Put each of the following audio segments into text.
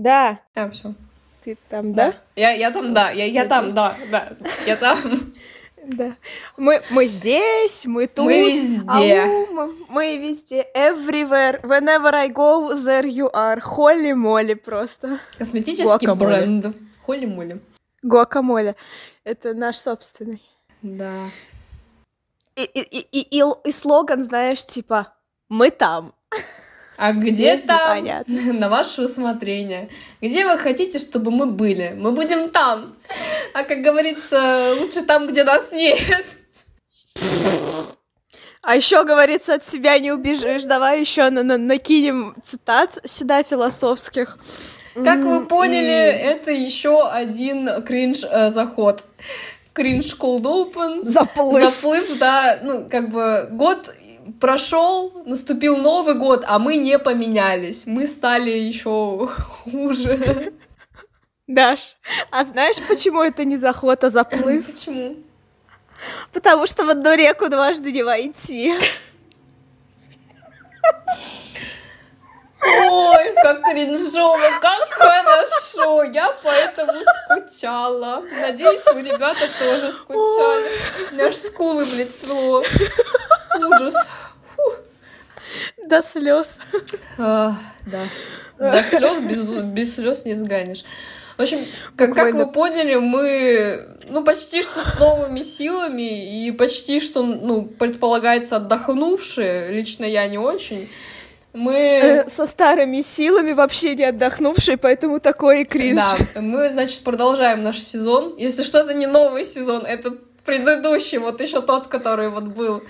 Да. А, все. Ты там, да? Я, я там, да. Я, я там, да, да. Я там. Да. Мы, мы здесь, мы тут. Мы везде. Ау, мы, везде. Everywhere. Whenever I go, there you are. Холли моли просто. Косметический Гуакамоле. бренд. Холи-моли. Гуакамоле. Это наш собственный. Да. И, и, и, и, и слоган, знаешь, типа «Мы там». А где Нет, там? На ваше усмотрение. Где вы хотите, чтобы мы были? Мы будем там. А как говорится, лучше там, где нас нет. А еще говорится, от себя не убежишь. Давай еще на, на- накинем цитат сюда философских. Как вы поняли, и это еще один кринж-заход. Кринж cold open. Заплыв. Заплыв, да. Ну, как бы год прошел, наступил Новый год, а мы не поменялись. Мы стали еще хуже. Даш, а знаешь, почему это не заход, а заплыв? Почему? Потому что в одну реку дважды не войти. Ой, как кринжово, как хорошо. Я поэтому скучала. Надеюсь, вы, ребята, тоже скучали. У меня аж скулы, блядь, свело. Ужас. До слез. А, да. До слез, без, без слез не взглянешь. В общем, как, как вы поняли, мы ну почти что с новыми силами и почти что ну предполагается отдохнувшие. Лично я не очень. Мы Э, Со старыми силами, вообще не отдохнувший, поэтому такой и кринж. Да, мы, значит, продолжаем наш сезон. Если что, это не новый сезон, это предыдущий, вот еще тот, который вот был.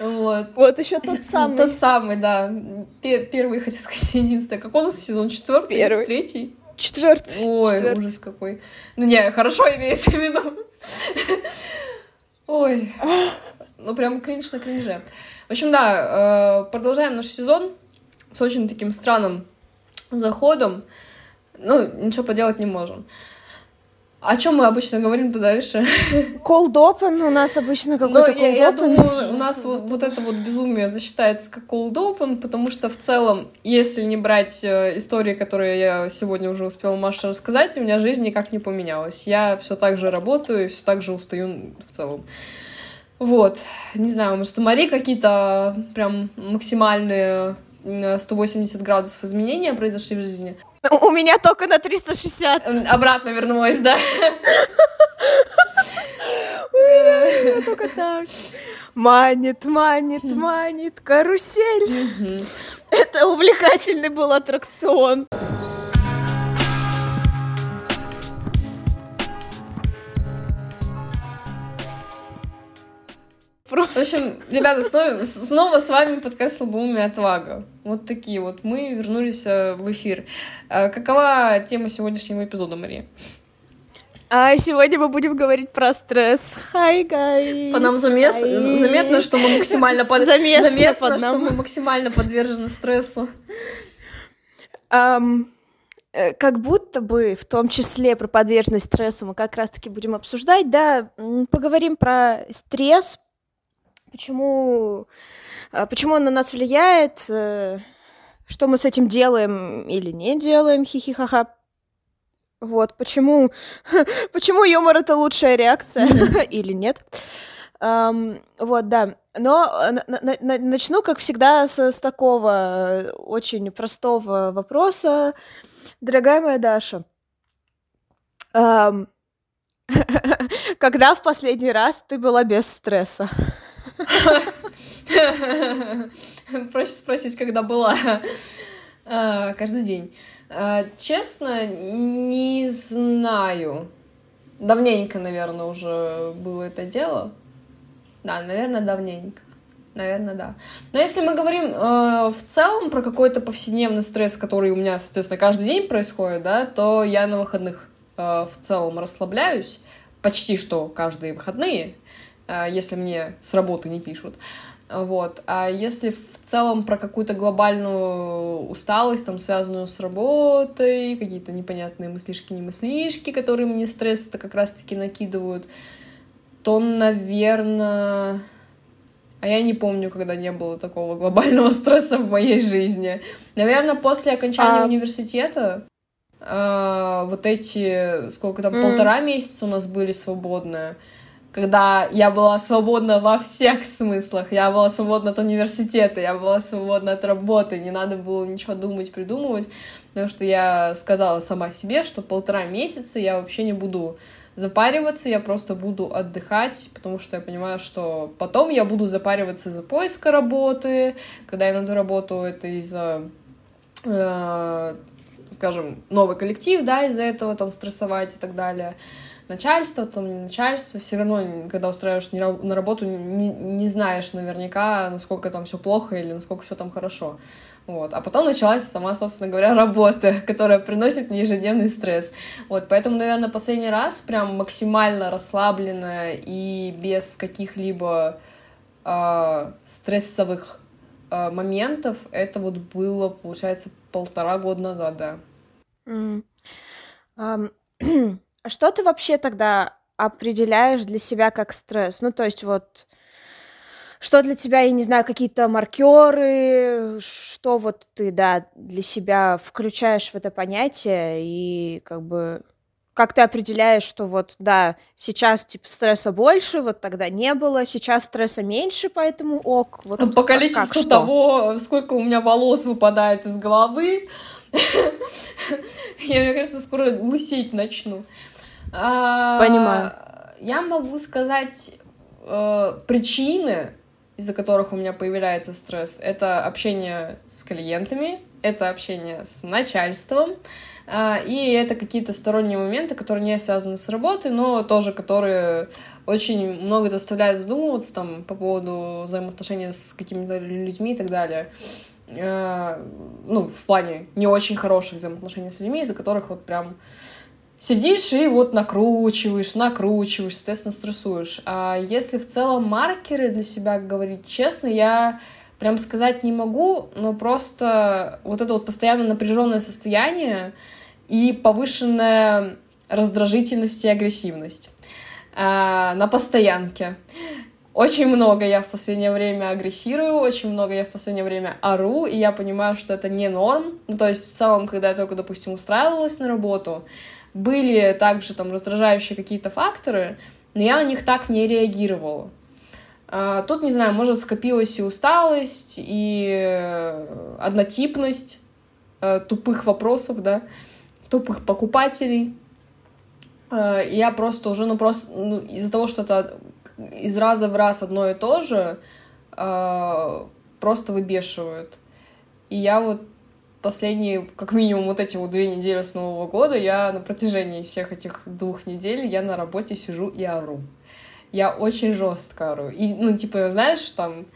Вот. Вот еще тот самый. Тот самый, да. Пе- Первый, хотел сказать, единственный. Какой у нас сезон? Четвертый? Первый. Третий? Четвертый. Ой, Четвертый. ужас какой. Ну не, хорошо имеется в виду. Ой. Ну прям кринж на кринже. В общем, да, э, продолжаем наш сезон с очень таким странным заходом. Ну, ничего поделать не можем. О чем мы обычно говорим-то дальше? Cold open у нас обычно какой-то я, cold я open. думаю, у нас вот, вот это вот безумие засчитается как cold open, потому что в целом, если не брать э, истории, которые я сегодня уже успела Маше рассказать, у меня жизнь никак не поменялась. Я все так же работаю и все так же устаю в целом. Вот. Не знаю, может, у Мари какие-то прям максимальные 180 градусов изменения произошли в жизни. У меня только на 360. М, Обратно вернулась, да? Я только так. Манит, манит, манит, карусель. Это увлекательный был аттракцион. В Просто общем, ребята, снова, снова с вами подкаст «Слабоумие отвага». Вот такие вот. Мы вернулись э, в эфир. Э, Какова тема сегодняшнего эпизода, Мария? А сегодня мы будем говорить про стресс. Hi, guys. По нам замес... Hi. заметно, что мы максимально под... Заместно заметно, под что нам. мы максимально подвержены стрессу. Э, как будто бы, в том числе про подверженность стрессу, мы как раз-таки будем обсуждать, да, поговорим про стресс, почему, а, почему он на нас влияет, э, что мы с этим делаем или не делаем, хихихаха. Вот, почему, почему юмор это лучшая реакция или нет. Ам, вот, да. Но э, на- на- на- начну, как всегда, с, с такого э, очень простого вопроса. Дорогая моя Даша, ам, когда в последний раз ты была без стресса? Проще спросить, когда была. А, Каждый день. А, Честно, не знаю. Давненько, наверное, уже было это дело. Да, наверное, давненько. Наверное, да. Но если мы говорим э, в целом про какой-то повседневный стресс, который у меня, соответственно, каждый день происходит, да, то я на выходных э, в целом расслабляюсь почти что каждые выходные, э, если мне с работы не пишут. Вот. А если в целом про какую-то глобальную усталость, там, связанную с работой, какие-то непонятные мыслишки-немыслишки, которые мне стресс-то как раз-таки накидывают, то, наверное... А я не помню, когда не было такого глобального стресса в моей жизни. Наверное, после окончания А- университета, э, вот эти, сколько там, mm. полтора месяца у нас были свободные, когда я была свободна во всех смыслах. Я была свободна от университета, я была свободна от работы, не надо было ничего думать, придумывать, потому что я сказала сама себе, что полтора месяца я вообще не буду запариваться, я просто буду отдыхать, потому что я понимаю, что потом я буду запариваться за поиска работы, когда я найду работу, это из-за, э, скажем, новый коллектив, да, из-за этого там стрессовать и так далее начальство, там не начальство, все равно, когда устраиваешь на работу, не, не знаешь наверняка, насколько там все плохо или насколько все там хорошо. Вот. А потом началась сама, собственно говоря, работа, которая приносит мне ежедневный стресс. Вот. Поэтому, наверное, последний раз прям максимально расслабленная и без каких-либо э, стрессовых э, моментов это вот было, получается, полтора года назад, да. Mm. Um, а что ты вообще тогда определяешь для себя как стресс? Ну, то есть вот что для тебя, я не знаю, какие-то маркеры, что вот ты, да, для себя включаешь в это понятие и как бы как ты определяешь, что вот, да, сейчас, типа, стресса больше, вот тогда не было, сейчас стресса меньше, поэтому ок. Вот По количеству как, того, сколько у меня волос выпадает из головы, я, мне кажется, скоро лысеть начну. А, Понимаю. Я могу сказать э, причины, из-за которых у меня появляется стресс. Это общение с клиентами, это общение с начальством, э, и это какие-то сторонние моменты, которые не связаны с работой, но тоже которые очень много заставляют задумываться там по поводу взаимоотношений с какими-то людьми и так далее. Э, ну, в плане не очень хороших взаимоотношений с людьми, из-за которых вот прям сидишь и вот накручиваешь, накручиваешь, соответственно, стрессуешь. А если в целом маркеры для себя говорить честно, я прям сказать не могу, но просто вот это вот постоянно напряженное состояние и повышенная раздражительность и агрессивность а, на постоянке. Очень много я в последнее время агрессирую, очень много я в последнее время ору, и я понимаю, что это не норм. Ну, то есть, в целом, когда я только, допустим, устраивалась на работу, были также там раздражающие какие-то факторы, но я на них так не реагировала. А, тут, не знаю, может, скопилась и усталость, и э, однотипность э, тупых вопросов, да, тупых покупателей. А, я просто уже, ну, просто ну, из-за того, что это из раза в раз одно и то же, просто выбешивает. И я вот последние, как минимум, вот эти вот две недели с Нового года, я на протяжении всех этих двух недель, я на работе сижу и ору. Я очень жестко ору. И, ну, типа, знаешь, там,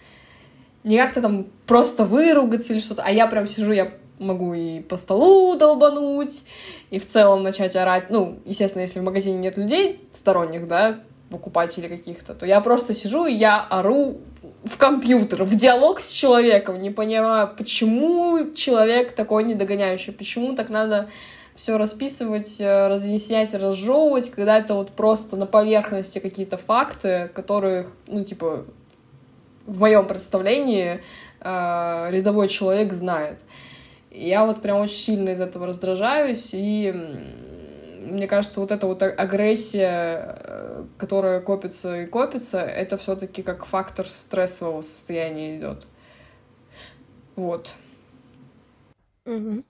не как-то там просто выругаться или что-то, а я прям сижу, я могу и по столу долбануть, и в целом начать орать. Ну, естественно, если в магазине нет людей сторонних, да, покупателей каких-то, то я просто сижу и я ору в компьютер, в диалог с человеком, не понимаю, почему человек такой недогоняющий, почему так надо все расписывать, э, разъяснять, разжевывать, когда это вот просто на поверхности какие-то факты, которых, ну, типа, в моем представлении э, рядовой человек знает. я вот прям очень сильно из этого раздражаюсь, и мне кажется, вот эта вот агрессия, э, которая копится и копится, это все-таки как фактор стрессового состояния идет. Вот. Угу.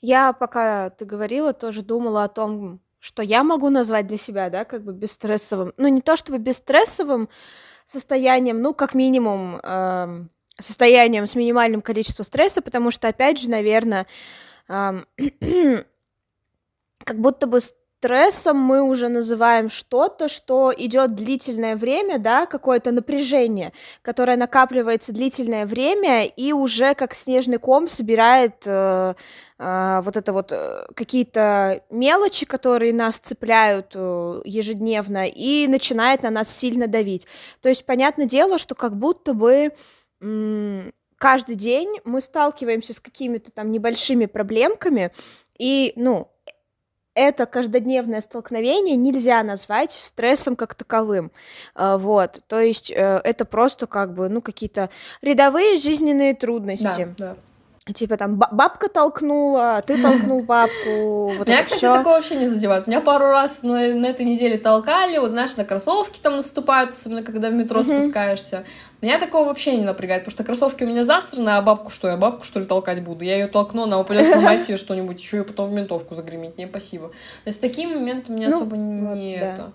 Я, пока ты говорила, тоже думала о том, что я могу назвать для себя, да, как бы бесстрессовым. Ну, не то чтобы бесстрессовым состоянием, ну, как минимум, э, состоянием с минимальным количеством стресса, потому что, опять же, наверное, э, как будто бы стрессом мы уже называем что-то, что идет длительное время, да, какое-то напряжение, которое накапливается длительное время и уже как снежный ком собирает э, э, вот это вот э, какие-то мелочи, которые нас цепляют э, ежедневно и начинает на нас сильно давить. То есть понятное дело, что как будто бы каждый день мы сталкиваемся с какими-то там небольшими проблемками, и, ну, это каждодневное столкновение нельзя назвать стрессом как таковым. А, вот, то есть э, это просто как бы, ну, какие-то рядовые жизненные трудности. Да, да. Типа там бабка толкнула, ты толкнул бабку. Вот Меня, кстати, всё. такое вообще не задевает. Меня пару раз на, на этой неделе толкали, вот знаешь, на кроссовки там наступают, особенно когда в метро mm-hmm. спускаешься. Меня такого вообще не напрягает, потому что кроссовки у меня засраны, а бабку что, я бабку что ли толкать буду? Я ее толкну, она упадет, сломает себе что-нибудь, еще и потом в ментовку загреметь, не спасибо. То есть такие моменты меня ну, особо вот, не да. это а,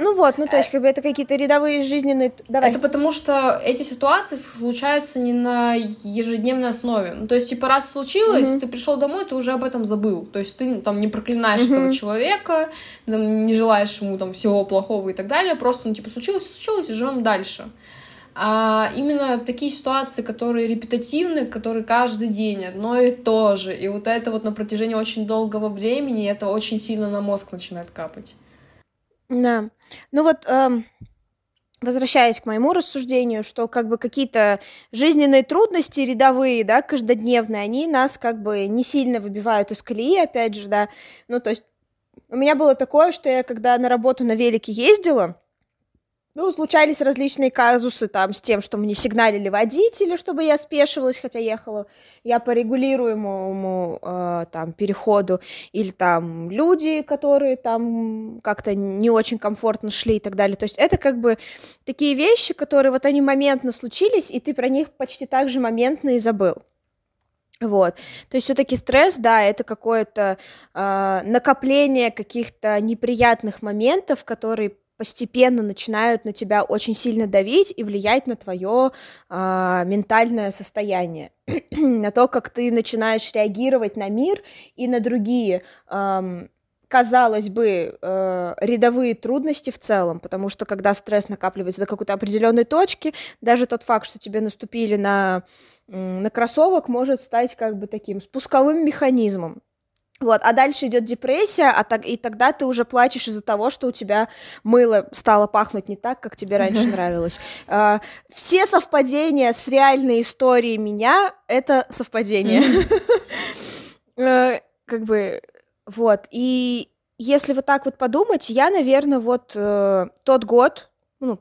ну вот, ну то есть как бы это какие-то рядовые жизненные... Давай. Это потому что эти ситуации случаются не на ежедневной основе. Ну, то есть, типа, раз случилось, mm-hmm. ты пришел домой, ты уже об этом забыл. То есть ты там не проклинаешь mm-hmm. этого человека, там, не желаешь ему там всего плохого и так далее. Просто, ну, типа, случилось, случилось, и живем дальше. А именно такие ситуации, которые репетативны, которые каждый день одно и то же. И вот это вот на протяжении очень долгого времени, это очень сильно на мозг начинает капать. Да. Ну вот, эм, возвращаясь к моему рассуждению, что как бы какие-то жизненные трудности рядовые, да, каждодневные, они нас как бы не сильно выбивают из колеи, опять же, да. Ну, то есть у меня было такое, что я когда на работу на велике ездила, ну, случались различные казусы там с тем, что мне сигналили водители, чтобы я спешивалась, хотя ехала я по регулируемому э, там переходу, или там люди, которые там как-то не очень комфортно шли и так далее. То есть это как бы такие вещи, которые вот они моментно случились, и ты про них почти так же моментно и забыл. Вот. То есть все-таки стресс, да, это какое-то э, накопление каких-то неприятных моментов, которые постепенно начинают на тебя очень сильно давить и влиять на твое э, ментальное состояние, на то, как ты начинаешь реагировать на мир и на другие, э, казалось бы, э, рядовые трудности в целом, потому что когда стресс накапливается до какой-то определенной точки, даже тот факт, что тебе наступили на, на кроссовок, может стать как бы таким спусковым механизмом вот, а дальше идет депрессия, а так, и тогда ты уже плачешь из-за того, что у тебя мыло стало пахнуть не так, как тебе раньше нравилось. Uh, все совпадения с реальной историей меня — это совпадение. uh, как бы, вот, и если вот так вот подумать, я, наверное, вот uh, тот год, ну,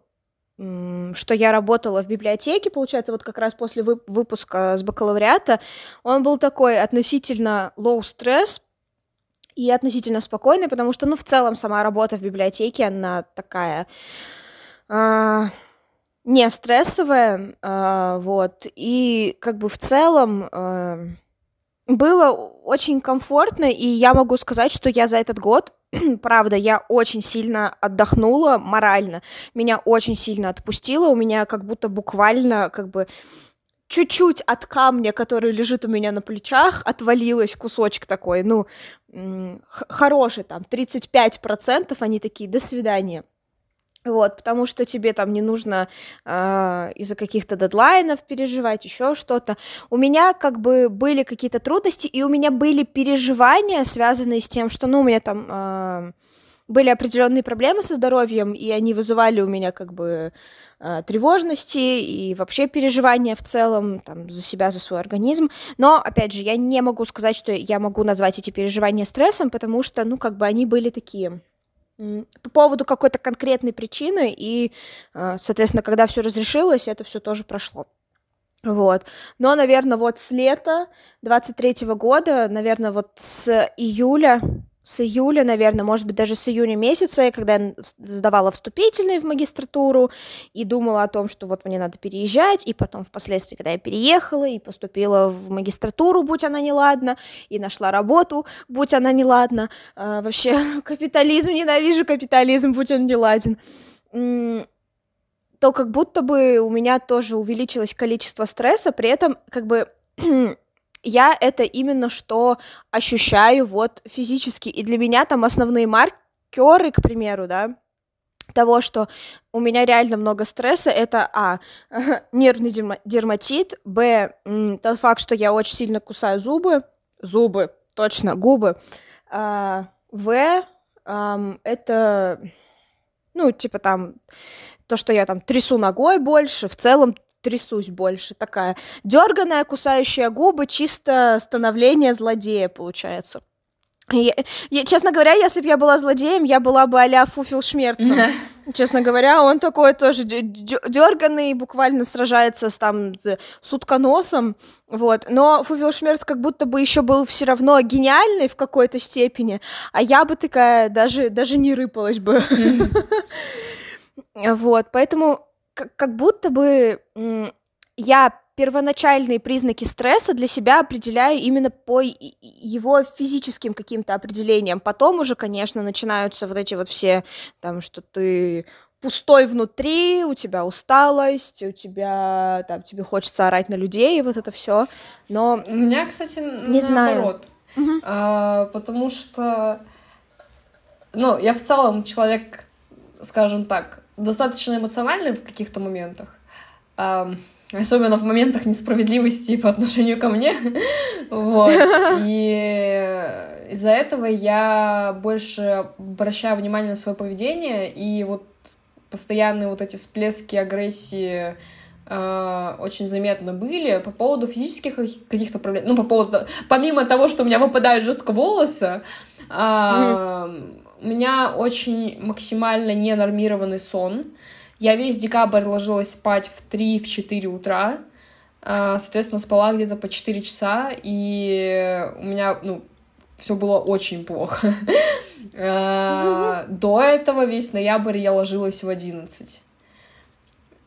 что я работала в библиотеке, получается, вот как раз после выпуска с бакалавриата, он был такой относительно low stress, и относительно спокойной, потому что, ну, в целом сама работа в библиотеке, она такая э, не стрессовая, э, вот, и как бы в целом э, было очень комфортно, и я могу сказать, что я за этот год правда, я очень сильно отдохнула морально, меня очень сильно отпустило, у меня как будто буквально как бы чуть-чуть от камня, который лежит у меня на плечах, отвалилось кусочек такой, ну, хороший там, 35%, они такие, до свидания. Вот, потому что тебе там не нужно э, из-за каких-то дедлайнов переживать, еще что-то. У меня как бы были какие-то трудности, и у меня были переживания, связанные с тем, что, ну, у меня там э, были определенные проблемы со здоровьем, и они вызывали у меня как бы Э, тревожности и вообще переживания в целом там, за себя, за свой организм. Но, опять же, я не могу сказать, что я могу назвать эти переживания стрессом, потому что, ну, как бы они были такие по поводу какой-то конкретной причины, и, э, соответственно, когда все разрешилось, это все тоже прошло. Вот. Но, наверное, вот с лета 23 года, наверное, вот с июля с июля, наверное, может быть, даже с июня месяца, когда я сдавала вступительные в магистратуру и думала о том, что вот мне надо переезжать, и потом впоследствии, когда я переехала и поступила в магистратуру, будь она неладна, и нашла работу, будь она неладна, э, вообще капитализм, ненавижу капитализм, будь он неладен, то как будто бы у меня тоже увеличилось количество стресса, при этом как бы я это именно что ощущаю вот физически. И для меня там основные маркеры, к примеру, да, того, что у меня реально много стресса, это а, нервный дерматит, б, тот факт, что я очень сильно кусаю зубы, зубы, точно, губы, а, в, а, это, ну, типа там, то, что я там трясу ногой больше, в целом трясусь больше, такая дерганая, кусающая губы, чисто становление злодея получается. Я, я, честно говоря, если бы я была злодеем, я была бы а-ля Фуфел Шмерцем. Честно говоря, он такой тоже дерганный, буквально сражается с там с утконосом, вот. Но Фуфелшмерц как будто бы еще был все равно гениальный в какой-то степени, а я бы такая даже даже не рыпалась бы. Вот, поэтому как будто бы я первоначальные признаки стресса для себя определяю именно по его физическим каким-то определениям. Потом уже, конечно, начинаются вот эти вот все, там, что ты пустой внутри, у тебя усталость, у тебя там тебе хочется орать на людей, и вот это все. Но у меня, кстати, не наоборот, знаю. А, потому что, ну, я в целом человек, скажем так, достаточно эмоциональный в каких-то моментах. А, Особенно в моментах несправедливости по отношению ко мне. вот. И из-за этого я больше обращаю внимание на свое поведение, и вот постоянные вот эти всплески агрессии э, очень заметно были по поводу физических каких-то проблем. Ну, по поводу... Помимо того, что у меня выпадают жестко волосы, э, mm-hmm. У меня очень максимально ненормированный сон. Я весь декабрь ложилась спать в 3-4 утра, а, соответственно, спала где-то по 4 часа, и у меня, ну, все было очень плохо. А, до этого весь ноябрь я ложилась в 11.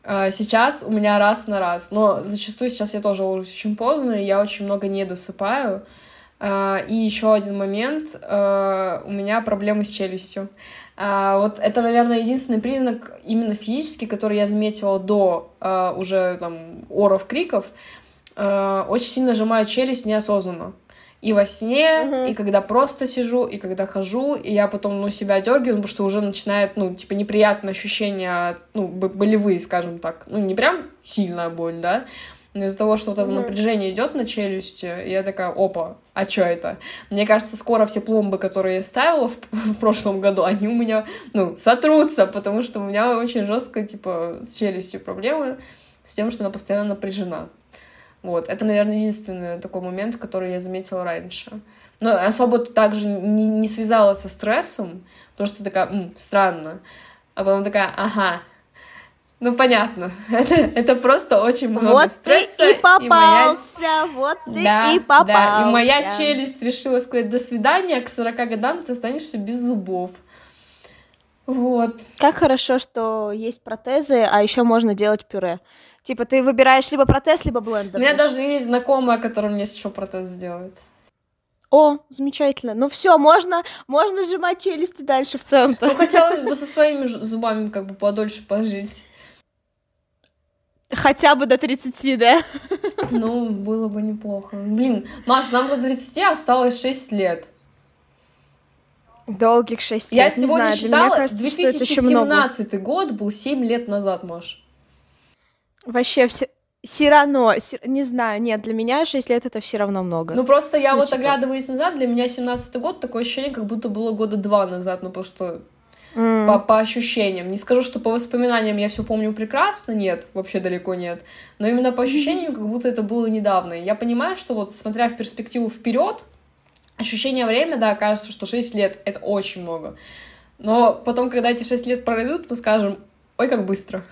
А, сейчас у меня раз на раз, но зачастую сейчас я тоже ложусь очень поздно, и я очень много не досыпаю. И еще один момент, у меня проблемы с челюстью. А, вот это, наверное, единственный признак именно физический, который я заметила до а, уже там оров, криков. А, очень сильно сжимаю челюсть неосознанно. И во сне, uh-huh. и когда просто сижу, и когда хожу, и я потом, ну, себя дергаю, потому что уже начинает, ну, типа, неприятные ощущения, ну, болевые, скажем так. Ну, не прям сильная боль, да, но из-за того, что вот это mm-hmm. напряжение идет на челюсти, я такая, опа, а что это? Мне кажется, скоро все пломбы, которые я ставила в, в прошлом году, они у меня, ну, сотрутся, потому что у меня очень жестко, типа, с челюстью проблемы, с тем, что она постоянно напряжена. Вот, это, наверное, единственный такой момент, который я заметила раньше. Но особо также не, не связала со стрессом, потому что такая, М, странно. А потом такая, ага, ну, понятно. Это, это просто очень много Вот стресса, ты и попался, и моя... вот ты да, и попался. Да, и моя челюсть решила сказать «до свидания», к 40 годам ты останешься без зубов. Вот. Как хорошо, что есть протезы, а еще можно делать пюре. Типа ты выбираешь либо протез, либо блендер. У меня даже есть знакомая, которая мне еще протез сделает. О, замечательно. Ну все, можно, можно сжимать челюсти дальше в центр. Ну, хотелось бы со своими зубами как бы подольше пожить. Хотя бы до 30, да? Ну, было бы неплохо. Блин, Маш, нам до 30 осталось 6 лет. Долгих 6 лет. Я сегодня знаю, считала, кажется, 2017 год был 7 лет назад, Маш. Вообще все... Все равно, не знаю, нет, для меня 6 лет это все равно много. Ну просто я ну, вот типа... оглядываясь назад, для меня 17 год такое ощущение, как будто было года два назад, ну потому что mm. по, по ощущениям. Не скажу, что по воспоминаниям я все помню прекрасно, нет, вообще далеко нет. Но именно по ощущениям, как будто это было недавно. И я понимаю, что вот смотря в перспективу вперед, ощущение время, да, кажется, что 6 лет — это очень много. Но потом, когда эти 6 лет пройдут, мы скажем, ой, как быстро.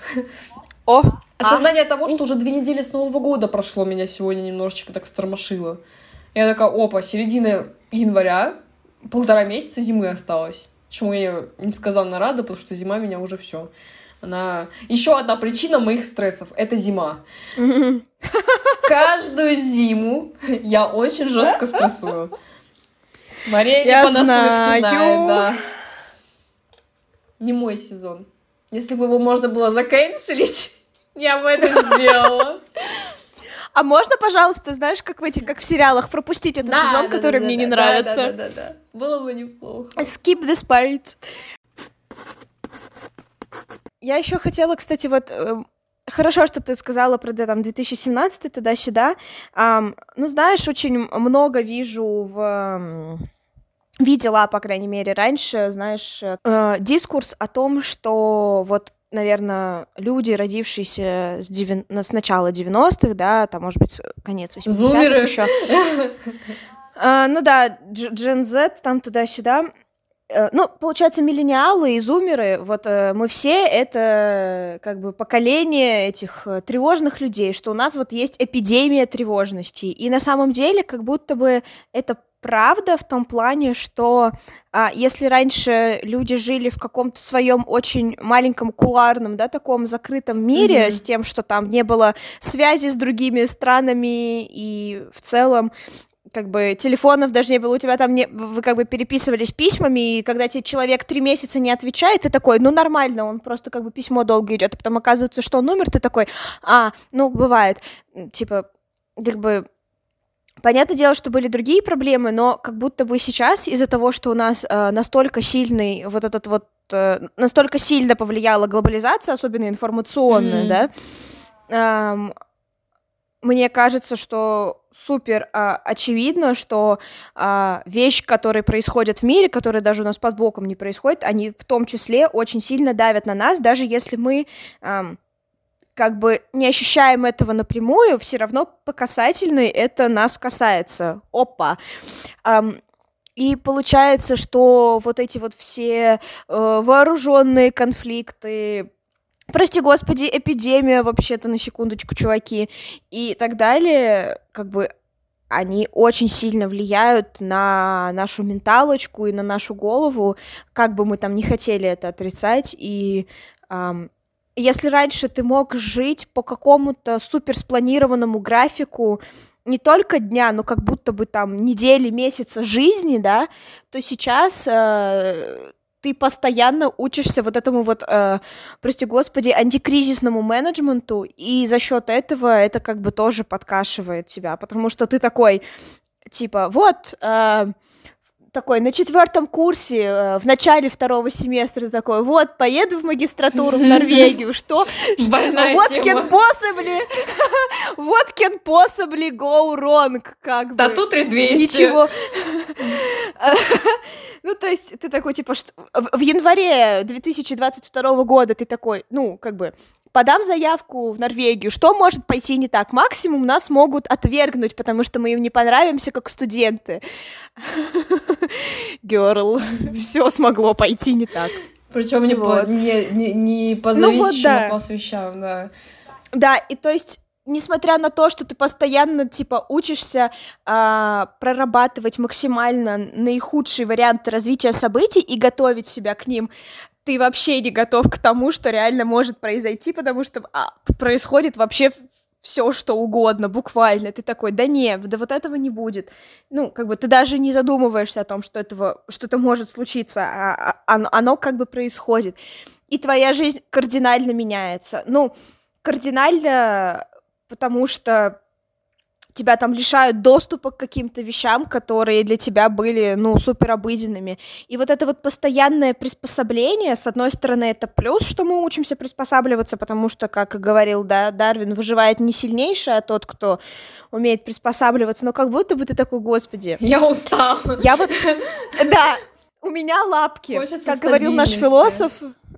О! Осознание а? того, что уже две недели с Нового года прошло, меня сегодня немножечко так стормошило. Я такая, опа, середина января, полтора месяца зимы осталось. Чему я несказанно рада, потому что зима меня уже все. Она... Еще одна причина моих стрессов — это зима. Каждую зиму я очень жестко стрессую. Мария я не понаслышке знает, да. Не мой сезон. Если бы его можно было заканчивать, я бы это сделала. А можно, пожалуйста, знаешь, как в этих, как в сериалах, пропустить этот да, сезон, да, который да, мне да, не да, нравится? Да, да, да, да. Было бы неплохо. Skip this part. Я еще хотела, кстати, вот э, Хорошо, что ты сказала про да, там 2017 туда-сюда. Um, ну, знаешь, очень много вижу в видела, по крайней мере, раньше, знаешь, э, дискурс о том, что вот наверное, люди, родившиеся с, девя... с начала 90-х, да, там, может быть, конец 80-х еще. А, ну да, Gen Z, там туда-сюда. Э, ну, получается, миллениалы и зумеры, вот э, мы все это как бы поколение этих э, тревожных людей, что у нас вот есть эпидемия тревожности. И на самом деле, как будто бы это правда в том плане, что а, если раньше люди жили в каком-то своем очень маленьком куларном, да, таком закрытом мире mm-hmm. с тем, что там не было связи с другими странами и в целом как бы телефонов даже не было, у тебя там не, вы как бы переписывались письмами, и когда тебе человек три месяца не отвечает, ты такой, ну нормально, он просто как бы письмо долго идет, а потом оказывается, что он умер, ты такой, а, ну бывает, типа, как бы Понятное дело, что были другие проблемы, но как будто бы сейчас из-за того, что у нас э, настолько сильный вот этот вот э, настолько сильно повлияла глобализация, особенно информационная, mm-hmm. да, эм, мне кажется, что супер а, очевидно, что а, вещи, которые происходят в мире, которые даже у нас под боком не происходят, они в том числе очень сильно давят на нас, даже если мы а, как бы не ощущаем этого напрямую, все равно по касательной это нас касается. Опа. А, и получается, что вот эти вот все э, вооруженные конфликты, прости господи, эпидемия вообще-то, на секундочку, чуваки, и так далее, как бы они очень сильно влияют на нашу менталочку и на нашу голову, как бы мы там не хотели это отрицать, и эм, если раньше ты мог жить по какому-то супер спланированному графику, не только дня, но как будто бы там недели, месяца жизни, да, то сейчас э, ты постоянно учишься вот этому вот, э, прости господи, антикризисному менеджменту, и за счет этого это как бы тоже подкашивает тебя, потому что ты такой, типа, вот, э, такой на четвертом курсе, э, в начале второго семестра такой, вот, поеду в магистратуру в Норвегию, что? What can possibly, what can possibly go wrong, как бы. Да тут 200. Ничего. Ну, то есть ты такой, типа, в январе 2022 года ты такой, ну, как бы, подам заявку в Норвегию, что может пойти не так? Максимум нас могут отвергнуть, потому что мы им не понравимся как студенты. Герл, все смогло пойти не так. Причем не, вот. по, не, не, не по ну, вот, да. по свещам, да. Да, и то есть несмотря на то, что ты постоянно, типа, учишься а, прорабатывать максимально наихудшие варианты развития событий и готовить себя к ним, ты вообще не готов к тому, что реально может произойти, потому что а, происходит вообще все, что угодно, буквально. Ты такой, да не, да вот этого не будет. Ну, как бы ты даже не задумываешься о том, что этого, что-то может случиться, а, а оно, оно как бы происходит. И твоя жизнь кардинально меняется. Ну, кардинально, потому что тебя там лишают доступа к каким-то вещам, которые для тебя были, ну, супер обыденными. И вот это вот постоянное приспособление, с одной стороны, это плюс, что мы учимся приспосабливаться, потому что, как говорил да, Дарвин, выживает не сильнейший, а тот, кто умеет приспосабливаться, но как будто бы ты такой, господи. Я устал. Я вот, да, у меня лапки, Хочется как говорил наш философ,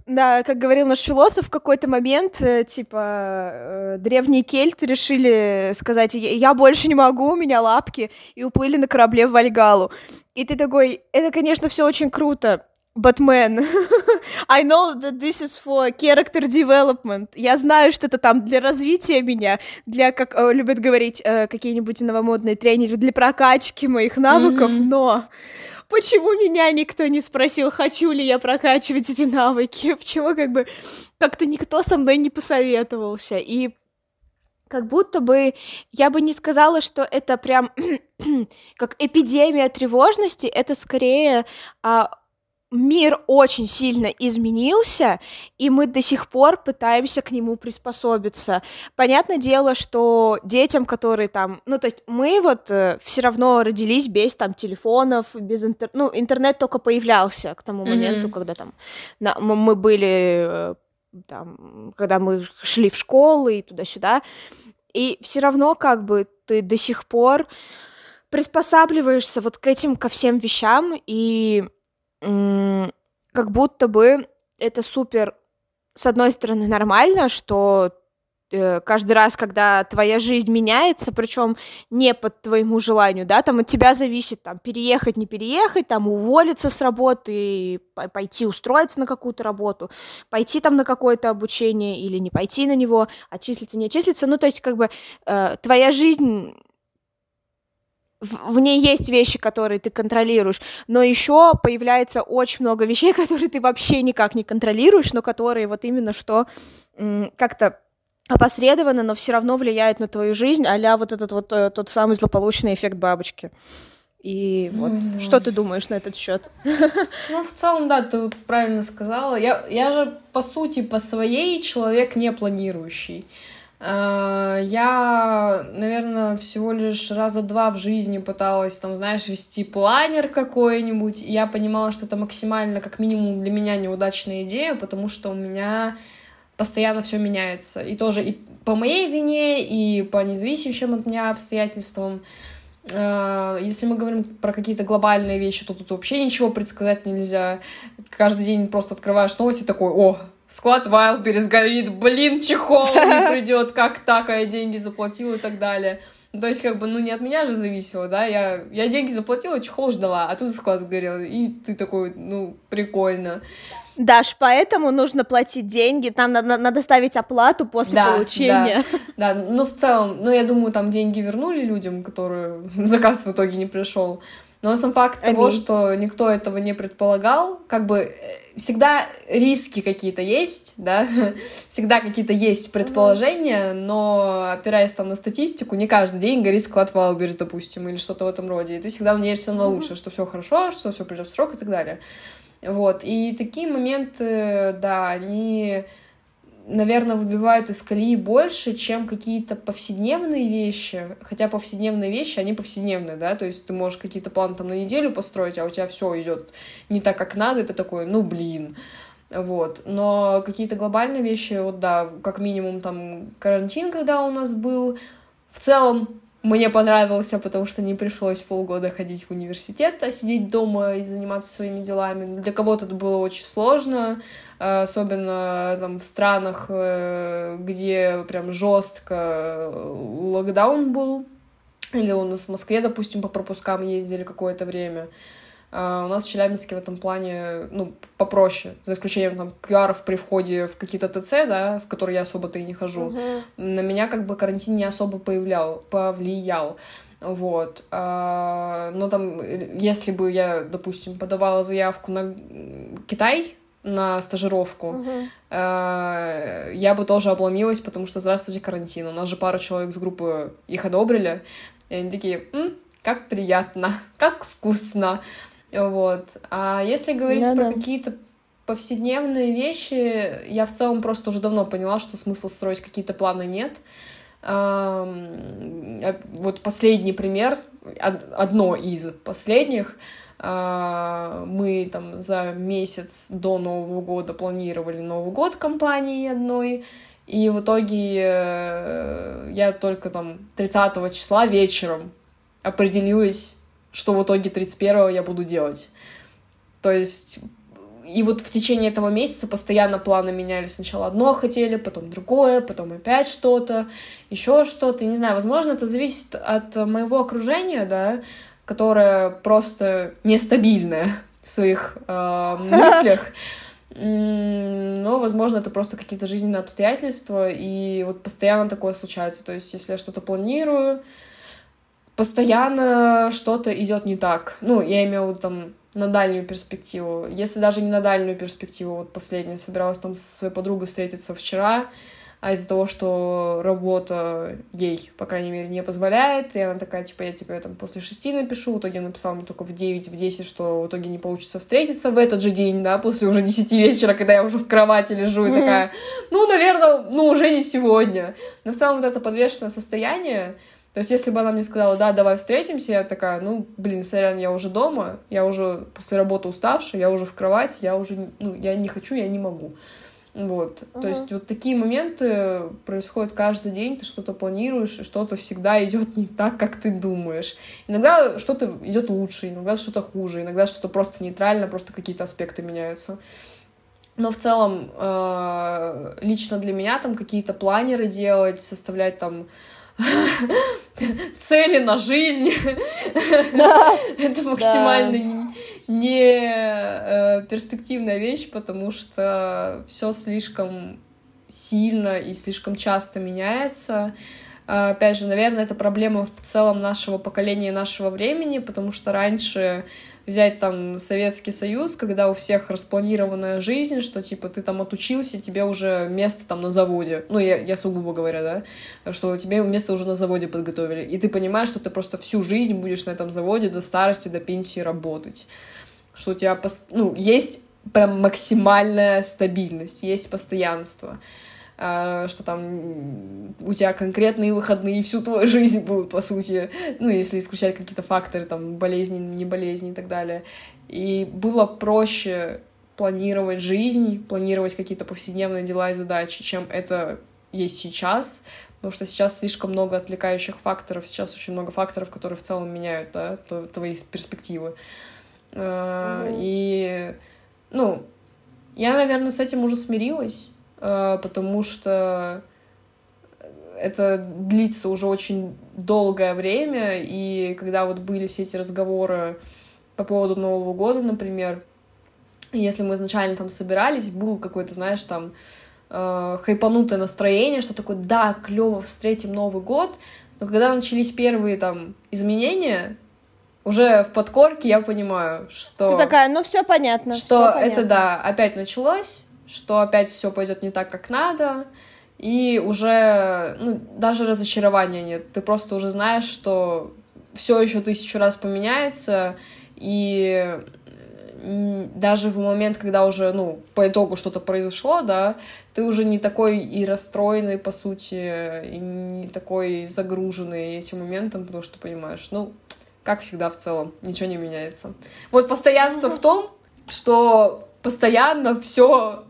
да, как говорил наш философ, в какой-то момент, э, типа, э, древние кельты решили сказать, я больше не могу, у меня лапки, и уплыли на корабле в Вальгалу. И ты такой, это, конечно, все очень круто, man, I know that this is for character development. Я знаю, что это там для развития меня, для, как э, любят говорить э, какие-нибудь новомодные тренеры, для прокачки моих навыков, mm-hmm. но почему меня никто не спросил, хочу ли я прокачивать эти навыки, почему как бы как-то никто со мной не посоветовался, и как будто бы я бы не сказала, что это прям как эпидемия тревожности, это скорее а, мир очень сильно изменился, и мы до сих пор пытаемся к нему приспособиться. Понятное дело, что детям, которые там, ну, то есть мы вот э, все равно родились без там телефонов, без интер... ну, интернет только появлялся к тому моменту, mm-hmm. когда там на... мы были э, там, когда мы шли в школу и туда-сюда, и все равно как бы ты до сих пор приспосабливаешься вот к этим, ко всем вещам, и как будто бы это супер, с одной стороны, нормально, что Э, каждый раз, когда твоя жизнь меняется, причем не по твоему желанию, да, там от тебя зависит, там, переехать, не переехать, там, уволиться с работы, пойти устроиться на какую-то работу, пойти там на какое-то обучение или не пойти на него, отчислиться, не отчислиться, ну, то есть, как бы, э, твоя жизнь в, в ней есть вещи, которые ты контролируешь, но еще появляется очень много вещей, которые ты вообще никак не контролируешь, но которые вот именно что как-то опосредованно, но все равно влияет на твою жизнь, а вот этот вот э, тот самый злополучный эффект бабочки. И вот, mm, что ты думаешь на этот счет? Ну, в целом, да, ты правильно сказала. Я, я же, по сути, по своей человек не планирующий. А, я, наверное, всего лишь раза два в жизни пыталась, там, знаешь, вести планер какой-нибудь, я понимала, что это максимально, как минимум, для меня неудачная идея, потому что у меня постоянно все меняется. И тоже и по моей вине, и по независящим от меня обстоятельствам. Э, если мы говорим про какие-то глобальные вещи, то тут вообще ничего предсказать нельзя. Каждый день просто открываешь новости такой, о, склад Вайлберис горит, блин, чехол не придет, как так, а я деньги заплатила и так далее. То есть, как бы, ну, не от меня же зависело, да, я, я деньги заплатила, чехол ждала, а тут склад сгорел, и ты такой, ну, прикольно. Даш, поэтому нужно платить деньги, там надо, надо ставить оплату после да, получения. Да, да, ну в целом, ну я думаю, там деньги вернули людям, которые заказ в итоге не пришел. Но сам факт Аминь. того, что никто этого не предполагал, как бы э, всегда риски какие-то есть, да, всегда какие-то есть предположения, но опираясь там на статистику, не каждый день горит склад Wildberries, допустим, или что-то в этом роде. И ты всегда надеешься на лучшее, что все хорошо, что все придет в срок и так далее. Вот, и такие моменты, да, они, наверное, выбивают из колеи больше, чем какие-то повседневные вещи. Хотя повседневные вещи, они повседневные, да, то есть ты можешь какие-то планы там на неделю построить, а у тебя все идет не так, как надо, и ты такой, ну, блин. Вот, но какие-то глобальные вещи, вот да, как минимум там карантин, когда у нас был, в целом мне понравился, потому что не пришлось полгода ходить в университет, а сидеть дома и заниматься своими делами. Для кого-то это было очень сложно, особенно там, в странах, э, где прям жестко локдаун был. Или у нас в Москве, допустим, по пропускам ездили какое-то время. Uh, у нас в Челябинске в этом плане, ну, попроще, за исключением там QR при входе в какие-то ТЦ, да, в которые я особо-то и не хожу. Uh-huh. На меня как бы карантин не особо повлиял, повлиял. Вот. А, но там, если бы я, допустим, подавала заявку на Китай, на стажировку, uh-huh. я бы тоже обломилась, потому что, здравствуйте, карантин. У нас же пара человек с группы их одобрили, и они такие, М, как приятно, как вкусно. Вот. А если говорить да, про да. какие-то повседневные вещи, я в целом просто уже давно поняла, что смысла строить какие-то планы нет. А, вот последний пример, одно из последних, мы там за месяц до Нового года планировали Новый год компании одной, и в итоге э, я только там 30 числа вечером определилась что в итоге 31-го я буду делать. То есть и вот в течение этого месяца постоянно планы менялись. Сначала одно хотели, потом другое, потом опять что-то, еще что-то. Не знаю, возможно, это зависит от моего окружения, да, которое просто нестабильное в своих э, мыслях. Но, возможно, это просто какие-то жизненные обстоятельства, и вот постоянно такое случается. То есть, если я что-то планирую, постоянно что-то идет не так. Ну, я имею в виду там на дальнюю перспективу. Если даже не на дальнюю перспективу, вот последняя, собиралась там со своей подругой встретиться вчера, а из-за того, что работа ей, по крайней мере, не позволяет, и она такая, типа, я тебе там после шести напишу, в итоге написала мне только в девять, в десять, что в итоге не получится встретиться в этот же день, да, после уже десяти вечера, когда я уже в кровати лежу, и такая, ну, наверное, ну, уже не сегодня. Но в целом вот это подвешенное состояние, то есть, если бы она мне сказала, да, давай встретимся, я такая, ну, блин, сорян, я уже дома, я уже после работы уставшая, я уже в кровати, я уже, ну, я не хочу, я не могу. Вот. Uh-huh. То есть вот такие моменты происходят каждый день, ты что-то планируешь, и что-то всегда идет не так, как ты думаешь. Иногда что-то идет лучше, иногда что-то хуже, иногда что-то просто нейтрально, просто какие-то аспекты меняются. но в целом э, лично для меня там какие-то планеры делать, составлять там цели на жизнь. Это максимально не э, перспективная вещь, потому что все слишком сильно и слишком часто меняется. Э, опять же, наверное, это проблема в целом нашего поколения и нашего времени, потому что раньше взять там Советский Союз, когда у всех распланированная жизнь, что типа ты там отучился, тебе уже место там на заводе, ну я, я сугубо говоря, да, что тебе место уже на заводе подготовили, и ты понимаешь, что ты просто всю жизнь будешь на этом заводе до старости, до пенсии работать, что у тебя, ну, есть прям максимальная стабильность, есть постоянство. А, что там у тебя конкретные выходные всю твою жизнь будут, по сути, ну, если исключать какие-то факторы, там, болезни, не болезни и так далее. И было проще планировать жизнь, планировать какие-то повседневные дела и задачи, чем это есть сейчас, потому что сейчас слишком много отвлекающих факторов, сейчас очень много факторов, которые в целом меняют, да, твои перспективы. Mm-hmm. И, ну, я, наверное, с этим уже смирилась, потому что это длится уже очень долгое время, и когда вот были все эти разговоры по поводу Нового года, например, если мы изначально там собирались, был какой-то, знаешь, там э, хайпанутое настроение, что такое, да, клево, встретим Новый год, но когда начались первые там изменения, уже в подкорке я понимаю, что... Ты такая, ну все понятно. Что всё это, да, опять началось, что опять все пойдет не так, как надо, и уже ну, даже разочарования нет. Ты просто уже знаешь, что все еще тысячу раз поменяется, и даже в момент, когда уже, ну, по итогу что-то произошло, да, ты уже не такой и расстроенный, по сути, и не такой загруженный этим моментом, потому что понимаешь, ну, как всегда в целом, ничего не меняется. Вот постоянство в том, что постоянно все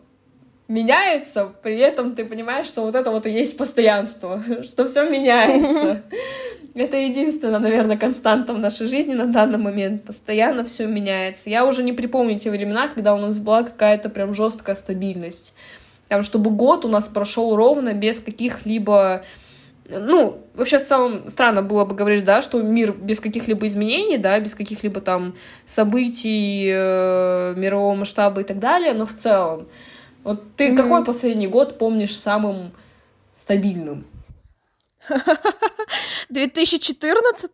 меняется, при этом ты понимаешь, что вот это вот и есть постоянство, что все меняется. Это единственная, наверное, константа в нашей жизни на данный момент. Постоянно все меняется. Я уже не припомню те времена, когда у нас была какая-то прям жесткая стабильность. Там, чтобы год у нас прошел ровно без каких-либо ну, вообще в целом странно было бы говорить, да, что мир без каких-либо изменений, да, без каких-либо там событий э, мирового масштаба и так далее, но в целом вот ты mm-hmm. какой последний год помнишь самым стабильным? 2014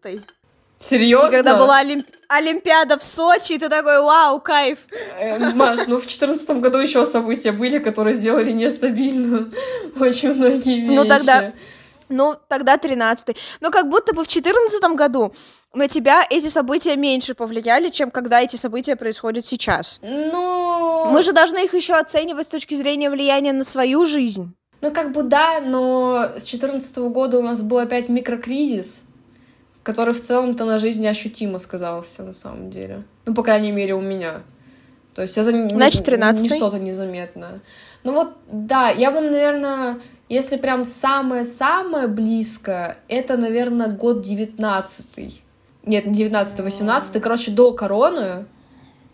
Серьезно? Когда была Олимп... Олимпиада в Сочи, и ты такой, вау, кайф. Э, Маш, ну в четырнадцатом году еще события были, которые сделали нестабильным очень многие вещи. Ну тогда, ну тогда тринадцатый. Но как будто бы в четырнадцатом году на тебя эти события меньше повлияли, чем когда эти события происходят сейчас. Ну... Мы же должны их еще оценивать с точки зрения влияния на свою жизнь. Ну, как бы да, но с 2014 года у нас был опять микрокризис, который в целом-то на жизни ощутимо сказался на самом деле. Ну, по крайней мере, у меня. То есть это Значит, 13 не, не что-то незаметное. Ну вот, да, я бы, наверное, если прям самое-самое близкое, это, наверное, год девятнадцатый нет, не 19 18 короче, до короны,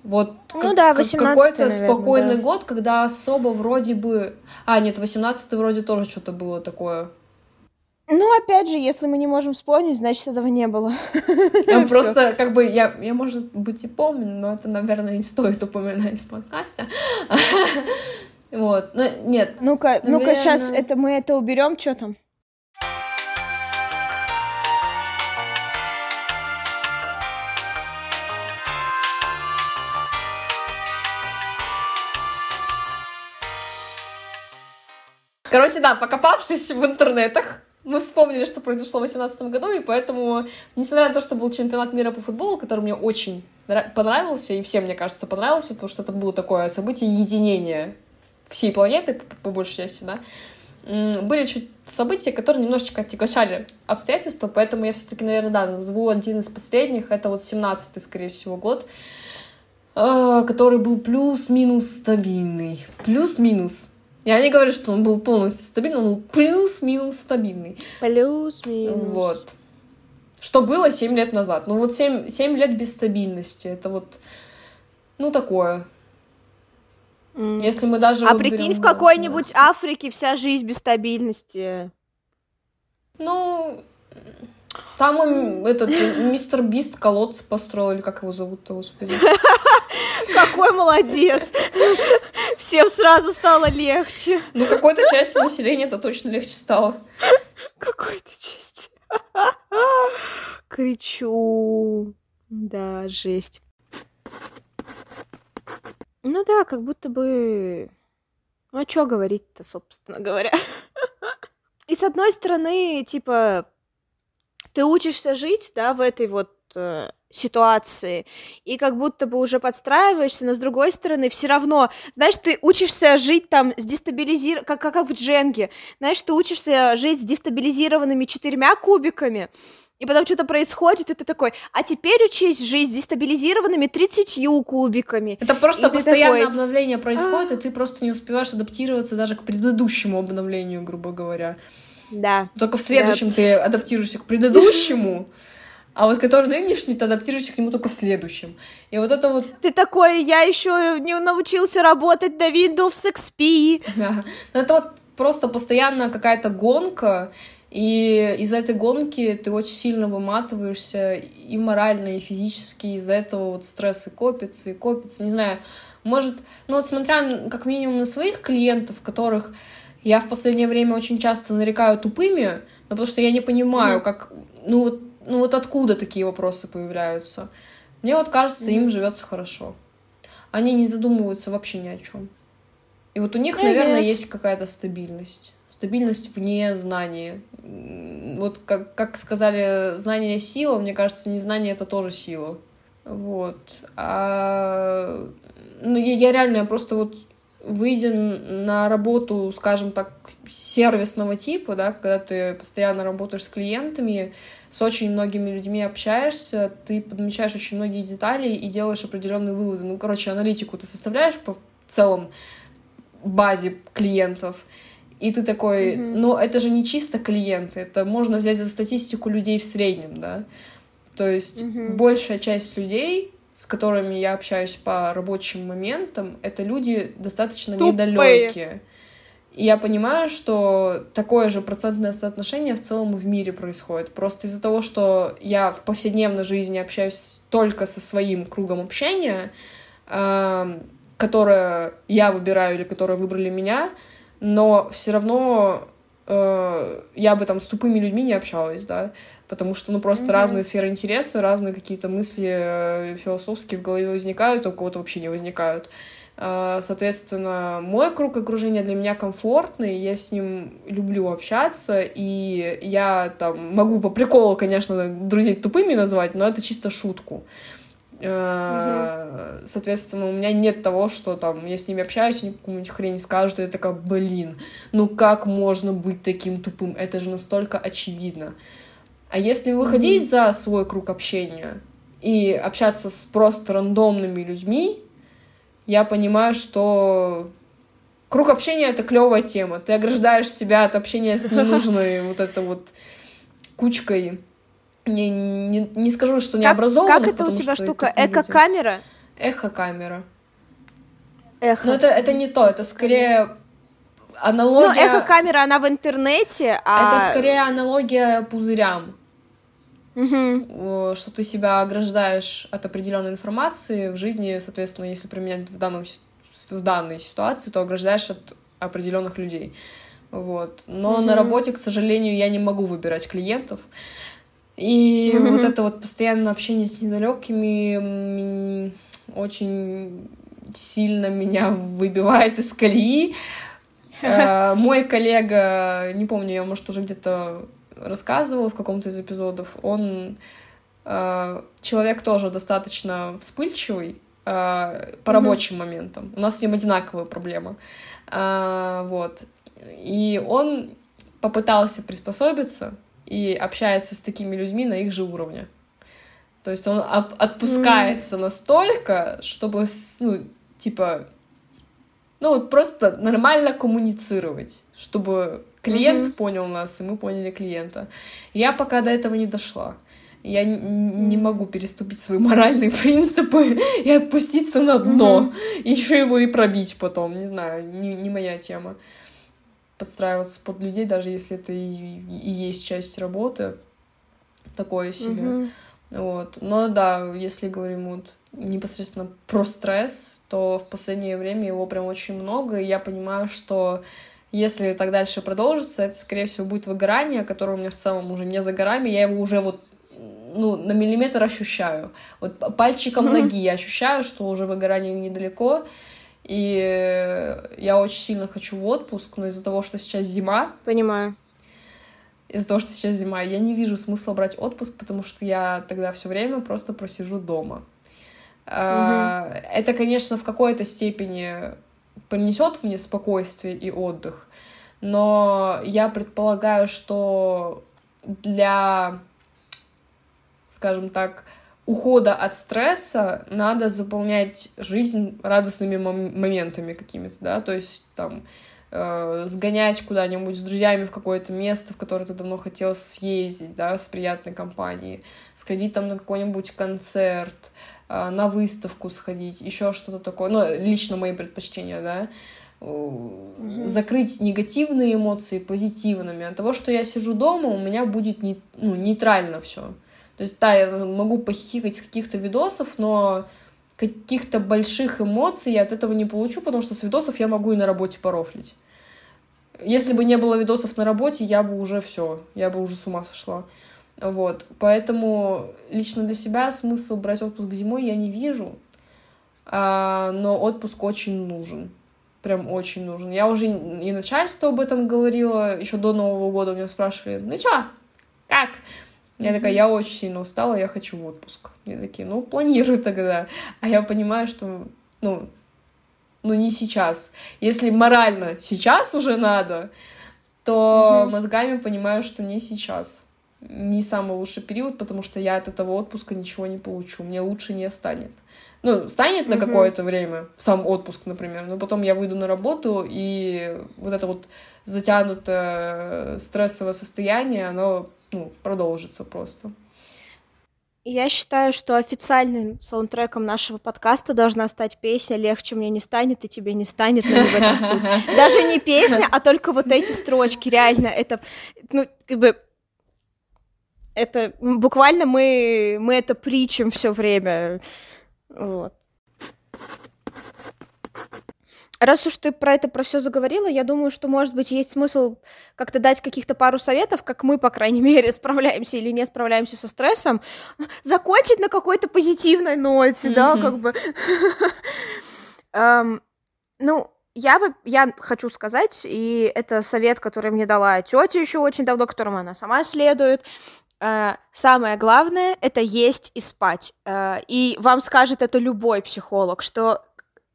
вот ну, да, какой-то спокойный да. год, когда особо вроде бы... А, нет, 18 вроде тоже что-то было такое. Ну, опять же, если мы не можем вспомнить, значит, этого не было. Я просто, как бы, я, я, может быть, и помню, но это, наверное, не стоит упоминать в подкасте. Вот, но нет. Ну-ка, ну-ка, сейчас это мы это уберем, что там? Короче, да, покопавшись в интернетах, мы вспомнили, что произошло в 2018 году, и поэтому, несмотря на то, что был чемпионат мира по футболу, который мне очень понравился, и всем, мне кажется, понравился, потому что это было такое событие единения всей планеты, по, большей части, да, были чуть события, которые немножечко отягощали обстоятельства, поэтому я все-таки, наверное, да, назову один из последних, это вот 17-й, скорее всего, год, а, который был плюс-минус стабильный. Плюс-минус. Я не говорю, что он был полностью стабильный, он был плюс-минус стабильный. Плюс-минус. Вот. Что было 7 лет назад. Ну вот 7, 7 лет без стабильности. Это вот, ну такое. Mm. Если мы даже... А вот прикинь, в какой-нибудь Африке вся жизнь без стабильности. Ну, там им этот мистер Бист колодцы построили, как его зовут-то, господи. Какой молодец! Всем сразу стало легче. Ну, какой-то части населения это точно легче стало. Какой-то части. Кричу. Да, жесть. Ну да, как будто бы... Ну, а что говорить-то, собственно говоря? И с одной стороны, типа, ты учишься жить, да, в этой вот э, ситуации, и как будто бы уже подстраиваешься, но с другой стороны, все равно, знаешь, ты учишься жить там с дестабилизир... как, как, как в Дженге, знаешь, ты учишься жить с дестабилизированными четырьмя кубиками, и потом что-то происходит, и ты такой, а теперь учись жить с дестабилизированными 30 кубиками. Это просто и постоянное такой... обновление происходит, и ты просто не успеваешь адаптироваться даже к предыдущему обновлению, грубо говоря. Да. Только в следующем да. ты адаптируешься к предыдущему, а вот который нынешний, ты адаптируешься к нему только в следующем. И вот это вот... Ты такой, я еще не научился работать на Windows XP. Да. Это вот просто постоянно какая-то гонка, и из-за этой гонки ты очень сильно выматываешься и морально, и физически. Из-за этого вот стрессы копятся и копятся. Не знаю, может, ну вот смотря как минимум на своих клиентов, которых я в последнее время очень часто нарекаю тупыми, но потому что я не понимаю, mm. как, ну вот, ну вот откуда такие вопросы появляются. Мне вот кажется, mm. им живется хорошо. Они не задумываются вообще ни о чем. И вот у них, наверное, есть какая-то стабильность. Стабильность вне знания. Вот как, как сказали, знание — сила, мне кажется, незнание — это тоже сила. Вот. А... Ну, я, я реально, я просто вот выйдя на работу, скажем так, сервисного типа, да, когда ты постоянно работаешь с клиентами, с очень многими людьми общаешься, ты подмечаешь очень многие детали и делаешь определенные выводы. Ну, короче, аналитику ты составляешь по целом базе клиентов, и ты такой, mm-hmm. ну, это же не чисто клиенты, это можно взять за статистику людей в среднем, да. То есть mm-hmm. большая часть людей с которыми я общаюсь по рабочим моментам, это люди достаточно Тупые. недалекие. И я понимаю, что такое же процентное соотношение в целом в мире происходит. Просто из-за того, что я в повседневной жизни общаюсь только со своим кругом общения, э, которое я выбираю или которое выбрали меня, но все равно э, я бы там с тупыми людьми не общалась, да потому что, ну, просто mm-hmm. разные сферы интереса, разные какие-то мысли э, философские в голове возникают, а у кого-то вообще не возникают. А, соответственно, мой круг окружения для меня комфортный, я с ним люблю общаться, и я там могу по приколу, конечно, друзей тупыми назвать, но это чисто шутку. Mm-hmm. Соответственно, у меня нет того, что там я с ними общаюсь, они какую-нибудь хрень скажут, и я такая, блин, ну как можно быть таким тупым? Это же настолько очевидно. А если выходить mm-hmm. за свой круг общения и общаться с просто рандомными людьми, я понимаю, что круг общения это клевая тема. Ты ограждаешь себя от общения с ненужной вот этой вот кучкой. Не, не, не скажу, что не образованных. Как это у тебя штука? Эко-камера? Эхо-камера. Эхо. Но это, это не то, это скорее аналогия... Ну, эхо-камера, она в интернете, а... Это скорее аналогия пузырям угу. что ты себя ограждаешь от определенной информации в жизни, соответственно, если применять в, данном, в данной ситуации, то ограждаешь от определенных людей. Вот. Но угу. на работе, к сожалению, я не могу выбирать клиентов. И угу. вот это вот постоянное общение с недалекими очень сильно меня выбивает из колеи. Э, мой коллега, не помню, я, может, уже где-то рассказывал в каком-то из эпизодов, он э, человек тоже достаточно вспыльчивый э, по mm-hmm. рабочим моментам. У нас с ним одинаковая проблема. Э, вот. И он попытался приспособиться и общается с такими людьми на их же уровне. То есть он отпускается mm. настолько, чтобы, ну, типа, ну вот просто нормально коммуницировать, чтобы клиент mm-hmm. понял нас, и мы поняли клиента. Я пока до этого не дошла. Я не могу переступить свои моральные принципы и отпуститься на дно. Mm-hmm. И еще его и пробить потом. Не знаю, не, не моя тема. Подстраиваться под людей, даже если это и, и есть часть работы. Такое себе. Mm-hmm. Вот. Но да, если говорим вот непосредственно про стресс, то в последнее время его прям очень много, и я понимаю, что если так дальше продолжится, это, скорее всего, будет выгорание, которое у меня в целом уже не за горами, я его уже вот ну, на миллиметр ощущаю. Вот пальчиком ноги я ощущаю, что уже выгорание недалеко, и я очень сильно хочу в отпуск, но из-за того, что сейчас зима... Понимаю. Из-за того, что сейчас зима, я не вижу смысла брать отпуск, потому что я тогда все время просто просижу дома. Mm-hmm. Это, конечно, в какой-то степени принесет мне спокойствие и отдых, но я предполагаю, что для, скажем так, ухода от стресса надо заполнять жизнь радостными моментами какими-то, да, то есть там э, сгонять куда-нибудь с друзьями в какое-то место, в которое ты давно хотел съездить, да, с приятной компанией, сходить там на какой-нибудь концерт, а, на выставку сходить, еще что-то такое, ну, лично мои предпочтения, да, mm-hmm. закрыть негативные эмоции позитивными. От того, что я сижу дома, у меня будет не, ну, нейтрально все. То есть, да, я могу похихикать с каких-то видосов, но каких-то больших эмоций я от этого не получу, потому что с видосов я могу и на работе порофлить. Если бы не было видосов на работе, я бы уже все, я бы уже с ума сошла. Вот, поэтому лично для себя смысл брать отпуск зимой я не вижу, а, но отпуск очень нужен, прям очень нужен. Я уже и начальство об этом говорила, еще до Нового года у меня спрашивали, ну чё, как? Я такая, я очень сильно устала, я хочу в отпуск. Мне такие, ну, планирую тогда. А я понимаю, что, ну, ну, не сейчас. Если морально сейчас уже надо, то mm-hmm. мозгами понимаю, что не сейчас не самый лучший период, потому что я от этого отпуска ничего не получу. Мне лучше не станет. Ну, станет на какое-то время, сам отпуск, например, но потом я выйду на работу, и вот это вот затянутое стрессовое состояние, оно ну, продолжится просто. Я считаю, что официальным саундтреком нашего подкаста должна стать песня «Легче мне не станет и тебе не станет», но не в этом суть. Даже не песня, а только вот эти строчки, реально, это, ну, как бы, это буквально мы, мы это причем все время. Вот. Раз уж ты про это про все заговорила, я думаю, что, может быть, есть смысл как-то дать каких-то пару советов, как мы, по крайней мере, справляемся или не справляемся со стрессом, закончить на какой-то позитивной ноте, mm-hmm. да, как бы. um, ну, я, я хочу сказать, и это совет, который мне дала тетя еще очень давно, которому она сама следует. Uh, самое главное это есть и спать. Uh, и вам скажет это любой психолог, что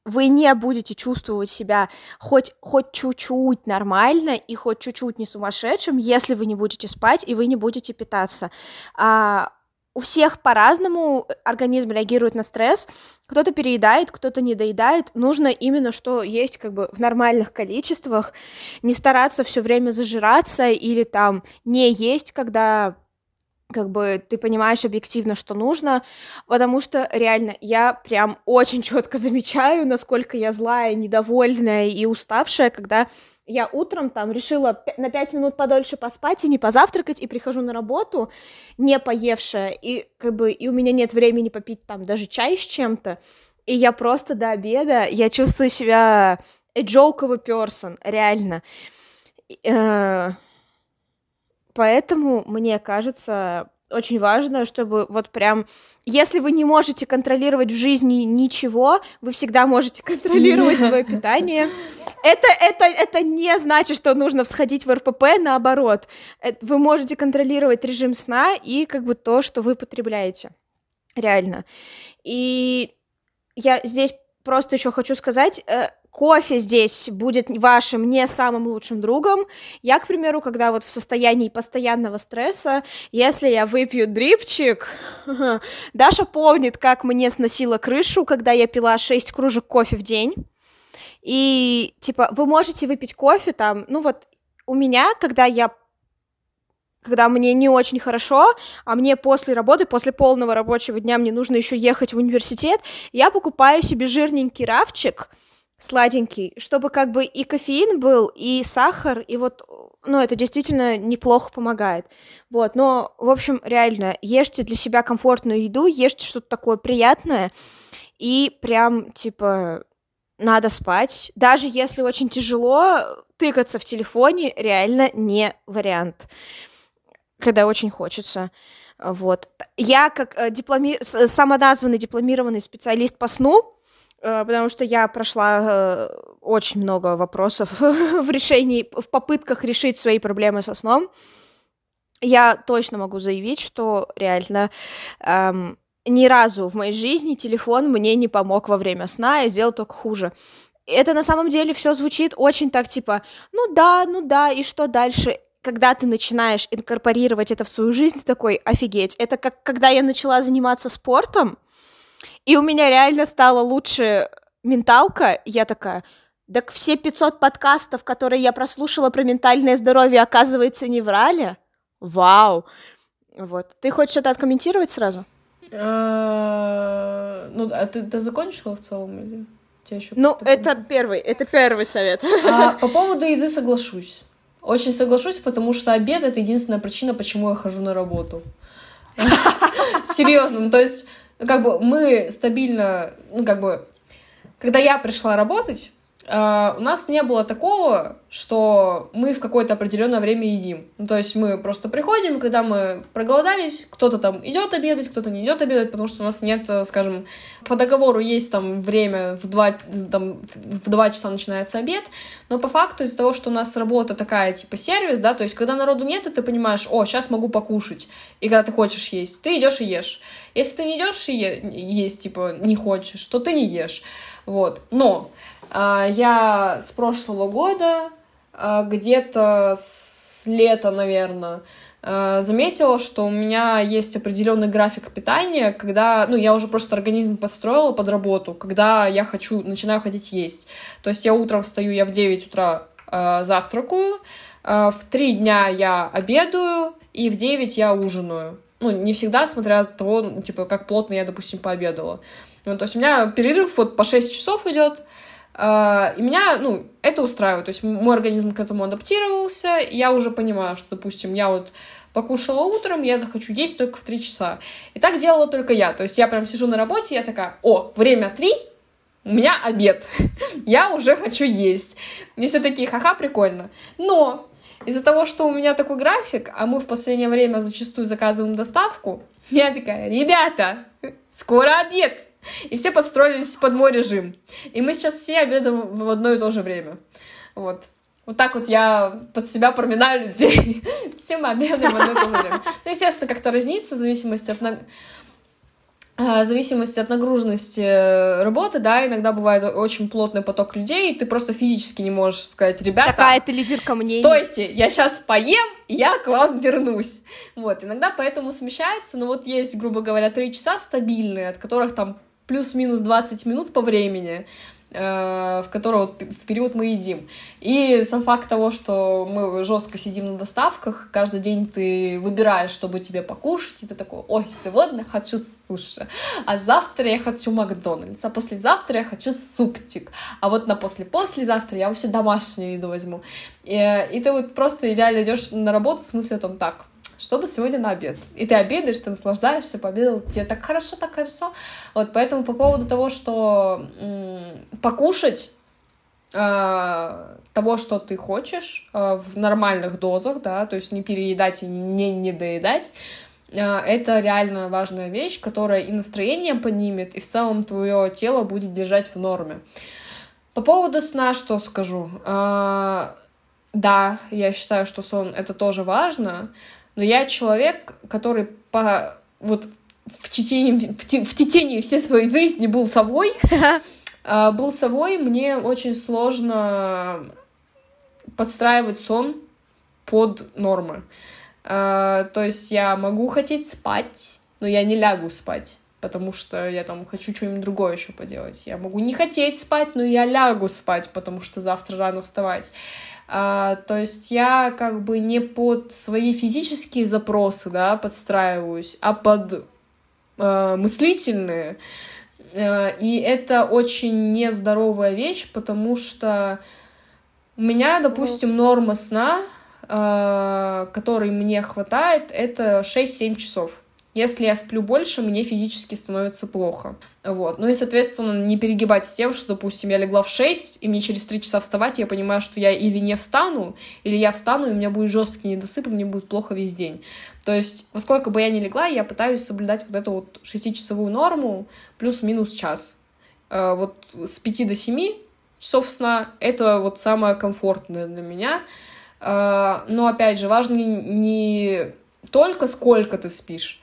вы не будете чувствовать себя хоть, хоть чуть-чуть нормально и хоть чуть-чуть не сумасшедшим, если вы не будете спать и вы не будете питаться. Uh, у всех по-разному организм реагирует на стресс. Кто-то переедает, кто-то не доедает. Нужно именно что есть как бы в нормальных количествах. Не стараться все время зажираться или там не есть, когда как бы ты понимаешь объективно, что нужно, потому что реально я прям очень четко замечаю, насколько я злая, недовольная и уставшая, когда я утром там решила на пять минут подольше поспать и не позавтракать, и прихожу на работу, не поевшая, и как бы и у меня нет времени попить там даже чай с чем-то, и я просто до обеда, я чувствую себя a joke of a person, реально. Э, Поэтому, мне кажется, очень важно, чтобы вот прям, если вы не можете контролировать в жизни ничего, вы всегда можете контролировать свое питание. Это, это, это не значит, что нужно всходить в РПП, наоборот. Э, вы можете контролировать режим сна и как бы то, что вы потребляете. Реально. И я здесь просто еще хочу сказать, э, кофе здесь будет вашим не самым лучшим другом. Я, к примеру, когда вот в состоянии постоянного стресса, если я выпью дрипчик, Даша помнит, как мне сносило крышу, когда я пила 6 кружек кофе в день. И, типа, вы можете выпить кофе там, ну вот, у меня, когда я когда мне не очень хорошо, а мне после работы, после полного рабочего дня мне нужно еще ехать в университет, я покупаю себе жирненький рафчик, сладенький, чтобы как бы и кофеин был, и сахар, и вот, ну, это действительно неплохо помогает. Вот, но, в общем, реально, ешьте для себя комфортную еду, ешьте что-то такое приятное, и прям, типа, надо спать. Даже если очень тяжело, тыкаться в телефоне реально не вариант когда очень хочется. Вот. Я как э, дипломи... самоназванный дипломированный специалист по сну, э, потому что я прошла э, очень много вопросов в решении, в попытках решить свои проблемы со сном. Я точно могу заявить, что реально эм, ни разу в моей жизни телефон мне не помог во время сна, я сделал только хуже. Это на самом деле все звучит очень так типа, ну да, ну да, и что дальше? когда ты начинаешь инкорпорировать это в свою жизнь, ты такой, офигеть, это как когда я начала заниматься спортом, и у меня реально стала лучше менталка, я такая, так все 500 подкастов, которые я прослушала про ментальное здоровье, оказывается, не врали? Вау! Вот. Ты хочешь что-то откомментировать сразу? А, ну, а ты, ты закончила в целом или? Ну, это первый, это первый совет. А, по поводу еды соглашусь. Очень соглашусь, потому что обед — это единственная причина, почему я хожу на работу. Серьезно, ну, то есть, как бы мы стабильно, ну, как бы, когда я пришла работать, Uh, у нас не было такого, что мы в какое-то определенное время едим. Ну, то есть мы просто приходим, когда мы проголодались, кто-то там идет обедать, кто-то не идет обедать, потому что у нас нет, э, скажем, по договору есть там время в 2, там, в 2 часа начинается обед, но по факту из-за того, что у нас работа такая, типа сервис, да, то есть когда народу нет, и ты понимаешь, о, сейчас могу покушать, и когда ты хочешь есть, ты идешь и ешь. Если ты не идешь и есть, типа, не хочешь, то ты не ешь. Вот. Но а, я с прошлого года, где-то с лета, наверное, а, заметила, что у меня есть определенный график питания, когда, ну, я уже просто организм построила под работу, когда я хочу, начинаю хотеть есть. То есть я утром встаю, я в 9 утра э, завтракаю, э, в 3 дня я обедаю, и в 9 я ужинаю. Ну, не всегда, смотря от того, типа, как плотно я, допустим, пообедала. Ну, то есть у меня перерыв вот по 6 часов идет, а, и меня, ну, это устраивает. То есть мой организм к этому адаптировался, и я уже понимаю, что, допустим, я вот покушала утром, я захочу есть только в 3 часа. И так делала только я. То есть я прям сижу на работе, я такая, о, время 3, у меня обед, я уже хочу есть. Мне все такие, ха-ха, прикольно. Но из-за того, что у меня такой график, а мы в последнее время зачастую заказываем доставку, я такая, ребята, скоро обед, и все подстроились под мой режим. И мы сейчас все обедаем в одно и то же время. Вот. Вот так вот я под себя проминаю людей. все мы обедаем в одно и то же время. Ну, естественно, как-то разнится в зависимости от а, в зависимости от нагруженности э, работы, да, иногда бывает очень плотный поток людей, и ты просто физически не можешь сказать, ребята... Такая ты лидерка мнений. Стойте, я сейчас поем, и я к вам вернусь. Вот, иногда поэтому смещается, но вот есть, грубо говоря, три часа стабильные, от которых там плюс-минус 20 минут по времени, э, в которого в период мы едим. И сам факт того, что мы жестко сидим на доставках, каждый день ты выбираешь, чтобы тебе покушать, и ты такой, ой, сегодня хочу суши, а завтра я хочу Макдональдс, а послезавтра я хочу суптик, а вот на после-послезавтра я вообще домашнюю еду возьму. И, и ты вот просто реально идешь на работу в смысле о том, так, чтобы сегодня на обед. И ты обедаешь, ты наслаждаешься, пообедал, тебе так хорошо, так хорошо. Вот, поэтому по поводу того, что покушать э, того, что ты хочешь э, в нормальных дозах, да, то есть не переедать и не недоедать, э, это реально важная вещь, которая и настроение поднимет, и в целом твое тело будет держать в норме. По поводу сна что скажу? Да, я считаю, что сон это тоже важно, но я человек, который по вот в течение, в, в течение всей своей жизни был совой. А, был совой, мне очень сложно подстраивать сон под нормы. А, то есть я могу хотеть спать, но я не лягу спать, потому что я там хочу что-нибудь другое еще поделать. Я могу не хотеть спать, но я лягу спать, потому что завтра рано вставать. А, то есть я как бы не под свои физические запросы, да, подстраиваюсь, а под э, мыслительные. Э, и это очень нездоровая вещь, потому что у меня, допустим, норма сна, э, которой мне хватает, это 6-7 часов. Если я сплю больше, мне физически становится плохо. Вот. Ну и, соответственно, не перегибать с тем, что, допустим, я легла в 6, и мне через 3 часа вставать, я понимаю, что я или не встану, или я встану, и у меня будет жесткий недосып, и мне будет плохо весь день. То есть, во сколько бы я ни легла, я пытаюсь соблюдать вот эту вот 6-часовую норму плюс-минус час. Э, вот с 5 до 7 часов сна — это вот самое комфортное для меня. Э, но, опять же, важно не только сколько ты спишь,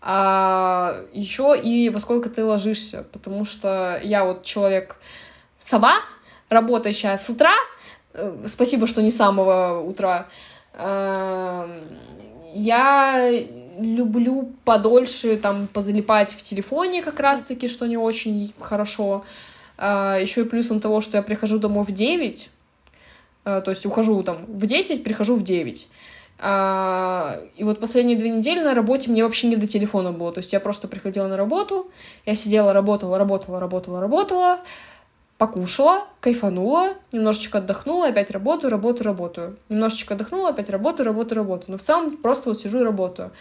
а еще и во сколько ты ложишься, потому что я вот человек сова, работающая с утра, э, спасибо, что не с самого утра, эм, я люблю подольше там позалипать в телефоне как раз-таки, что не очень хорошо. А, еще и плюсом того, что я прихожу домой в 9, э, то есть ухожу там в 10, прихожу в 9. А, и вот последние две недели на работе мне вообще не до телефона было. То есть я просто приходила на работу, я сидела, работала, работала, работала, работала, покушала, кайфанула, немножечко отдохнула, опять работаю, работаю, работаю. Немножечко отдохнула, опять работаю, работаю, работаю. Но в целом просто вот сижу и работаю.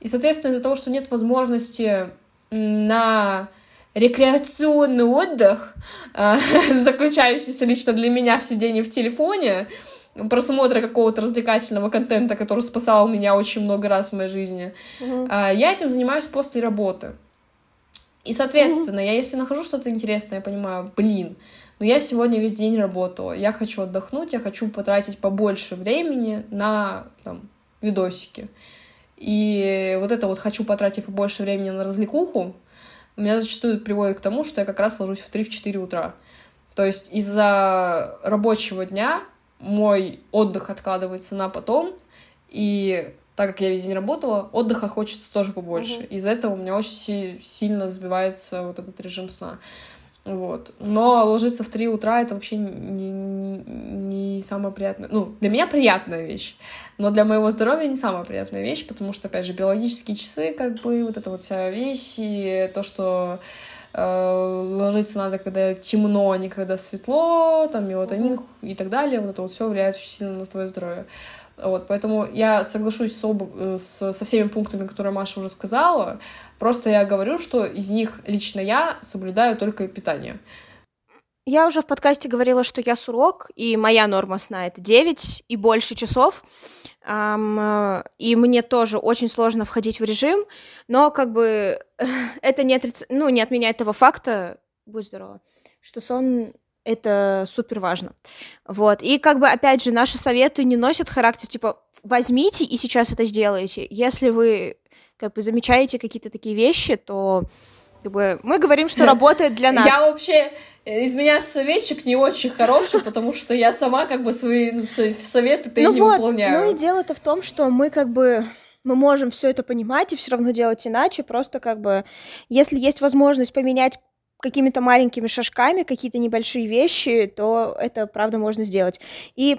И, соответственно, из-за того, что нет возможности на рекреационный отдых, а, заключающийся лично для меня в сидении в телефоне, просмотра какого-то развлекательного контента, который спасал меня очень много раз в моей жизни. Uh-huh. Я этим занимаюсь после работы. И, соответственно, uh-huh. я если нахожу что-то интересное, я понимаю, блин, но я сегодня весь день работала, я хочу отдохнуть, я хочу потратить побольше времени на там, видосики. И вот это вот хочу потратить побольше времени на развлекуху, меня зачастую приводит к тому, что я как раз ложусь в 3-4 утра. То есть из-за рабочего дня мой отдых откладывается на потом, и так как я весь день работала, отдыха хочется тоже побольше. Uh-huh. Из-за этого у меня очень си- сильно сбивается вот этот режим сна. Вот. Но ложиться в 3 утра это вообще не, не, не самая приятная... Ну, для меня приятная вещь, но для моего здоровья не самая приятная вещь, потому что, опять же, биологические часы, как бы, вот эта вот вся вещь, и то, что ложиться надо, когда темно, а не когда светло, там мелатонин и так далее. Вот это вот все влияет очень сильно на твое здоровье. Вот, поэтому я соглашусь с об... Э, с, со всеми пунктами, которые Маша уже сказала. Просто я говорю, что из них лично я соблюдаю только питание. Я уже в подкасте говорила, что я сурок, и моя норма сна — это 9 и больше часов. Um, и мне тоже очень сложно входить в режим, но как бы это не, отриц... ну, не отменяет того факта, будь здорова, что сон это супер важно. Вот. И как бы, опять же, наши советы не носят характер, типа, возьмите и сейчас это сделайте. Если вы как бы замечаете какие-то такие вещи, то как бы, мы говорим, что работает для нас. Я вообще из меня советчик не очень хороший, потому что я сама как бы свои советы-то ну и не вот, выполняю. Ну и дело-то в том, что мы как бы мы можем все это понимать и все равно делать иначе, просто как бы, если есть возможность поменять какими-то маленькими шажками какие-то небольшие вещи, то это правда можно сделать. И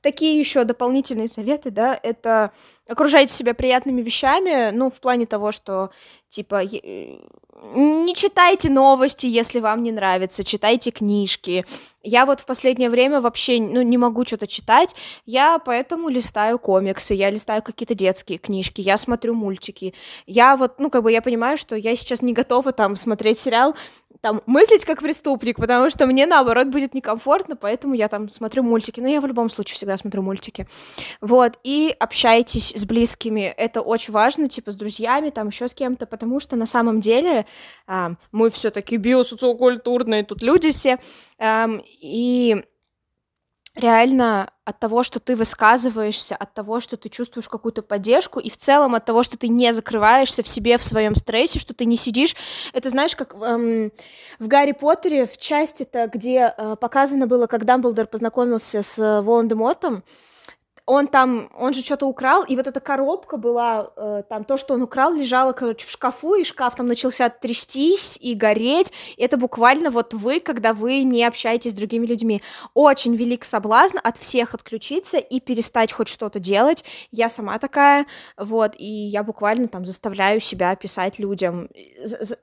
такие еще дополнительные советы, да, это окружайте себя приятными вещами, ну, в плане того, что, типа, не читайте новости, если вам не нравится, читайте книжки. Я вот в последнее время вообще ну, не могу что-то читать, я поэтому листаю комиксы, я листаю какие-то детские книжки, я смотрю мультики. Я вот, ну, как бы я понимаю, что я сейчас не готова там смотреть сериал, там, мыслить как преступник, потому что мне, наоборот, будет некомфортно, поэтому я там смотрю мультики. Но я в любом случае всегда смотрю мультики. Вот, и общайтесь с близкими, это очень важно, типа, с друзьями, там, еще с кем-то, потому что на самом деле а, мы все-таки биосоциокультурные тут люди все, а, и реально от того, что ты высказываешься, от того, что ты чувствуешь какую-то поддержку, и в целом от того, что ты не закрываешься в себе, в своем стрессе, что ты не сидишь. Это знаешь, как эм, в Гарри Поттере в части-то, где э, показано было, как Дамблдор познакомился с Волан-де-Мортом, он там, он же что-то украл, и вот эта коробка была, э, там то, что он украл, лежало, короче, в шкафу, и шкаф там начался трястись и гореть. И это буквально вот вы, когда вы не общаетесь с другими людьми. Очень велик соблазн от всех отключиться и перестать хоть что-то делать. Я сама такая, вот, и я буквально там заставляю себя писать людям,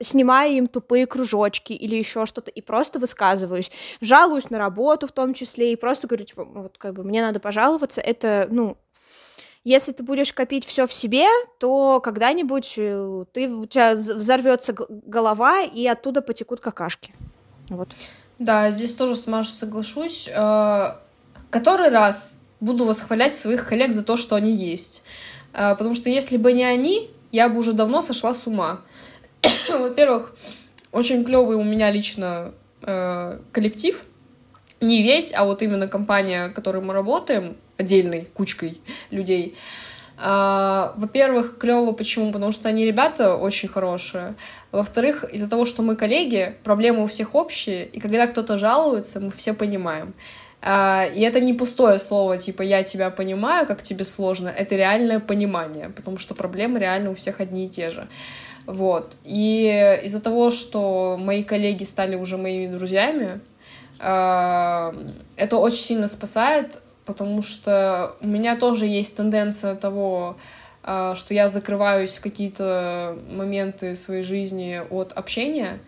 снимая им тупые кружочки или еще что-то, и просто высказываюсь. Жалуюсь на работу в том числе, и просто говорю, типа, вот как бы мне надо пожаловаться, это, ну, если ты будешь копить все в себе, то когда-нибудь э, ты, у тебя взорвется голова, и оттуда потекут какашки. Вот. Да, здесь тоже с Машей соглашусь. Э, который раз буду восхвалять своих коллег за то, что они есть. Э, потому что если бы не они, я бы уже давно сошла с ума. Во-первых, очень клевый у меня лично коллектив. Не весь, а вот именно компания, в которой мы работаем, отдельной кучкой людей. А, во-первых, клево почему? Потому что они ребята очень хорошие. Во-вторых, из-за того, что мы коллеги, проблемы у всех общие, и когда кто-то жалуется, мы все понимаем. А, и это не пустое слово, типа «я тебя понимаю, как тебе сложно», это реальное понимание, потому что проблемы реально у всех одни и те же. Вот. И из-за того, что мои коллеги стали уже моими друзьями, а, это очень сильно спасает, потому что у меня тоже есть тенденция того, а, что я закрываюсь в какие-то моменты своей жизни от общения,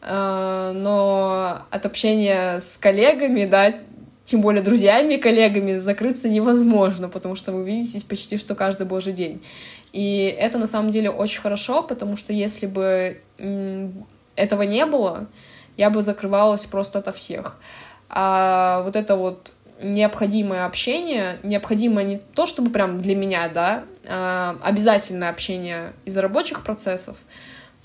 а, но от общения с коллегами, да, тем более друзьями, коллегами, закрыться невозможно, потому что вы видитесь почти что каждый божий день. И это на самом деле очень хорошо, потому что если бы этого не было, я бы закрывалась просто ото всех. А вот это вот необходимое общение, необходимое не то, чтобы прям для меня, да, а обязательное общение из-за рабочих процессов,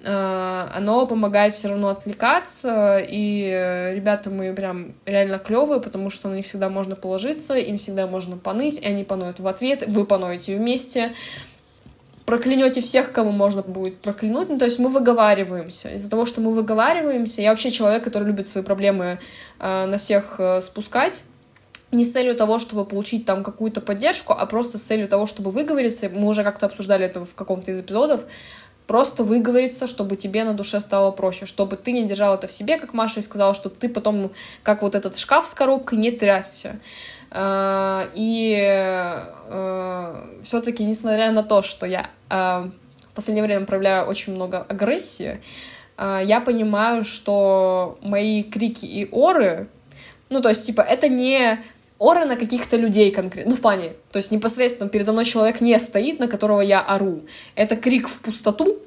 а, оно помогает все равно отвлекаться, и ребята мы прям реально клевые, потому что на них всегда можно положиться, им всегда можно поныть, и они поноют в ответ, вы поноете вместе, проклянете всех, кому можно будет проклянуть. Ну, то есть мы выговариваемся. Из-за того, что мы выговариваемся, я вообще человек, который любит свои проблемы э, на всех э, спускать не с целью того, чтобы получить там какую-то поддержку, а просто с целью того, чтобы выговориться. Мы уже как-то обсуждали это в каком-то из эпизодов. Просто выговориться, чтобы тебе на душе стало проще, чтобы ты не держал это в себе, как Маша и сказала, чтобы ты потом, как вот этот шкаф с коробкой, не трясся. А, и а, все-таки, несмотря на то, что я а, в последнее время проявляю очень много агрессии, я понимаю, что мои крики и оры, ну, то есть, типа, это не оры на каких-то людей конкретно, ну, в плане, то есть непосредственно передо мной человек не стоит, на которого я ору. Это крик в пустоту,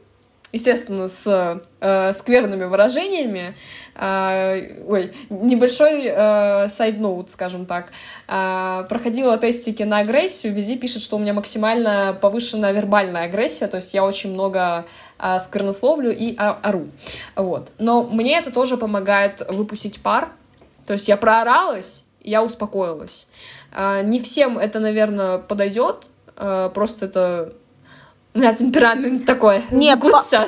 естественно, с э, скверными выражениями. Э, ой, небольшой э, сайд-ноут, скажем так. Э, проходила тестики на агрессию, везде пишет, что у меня максимально повышенная вербальная агрессия, то есть я очень много э, сквернословлю и ору. Вот. Но мне это тоже помогает выпустить пар, то есть я прооралась, я успокоилась. А, не всем это, наверное, подойдет, а, просто это у меня темперамент такой. Не, Сгутся,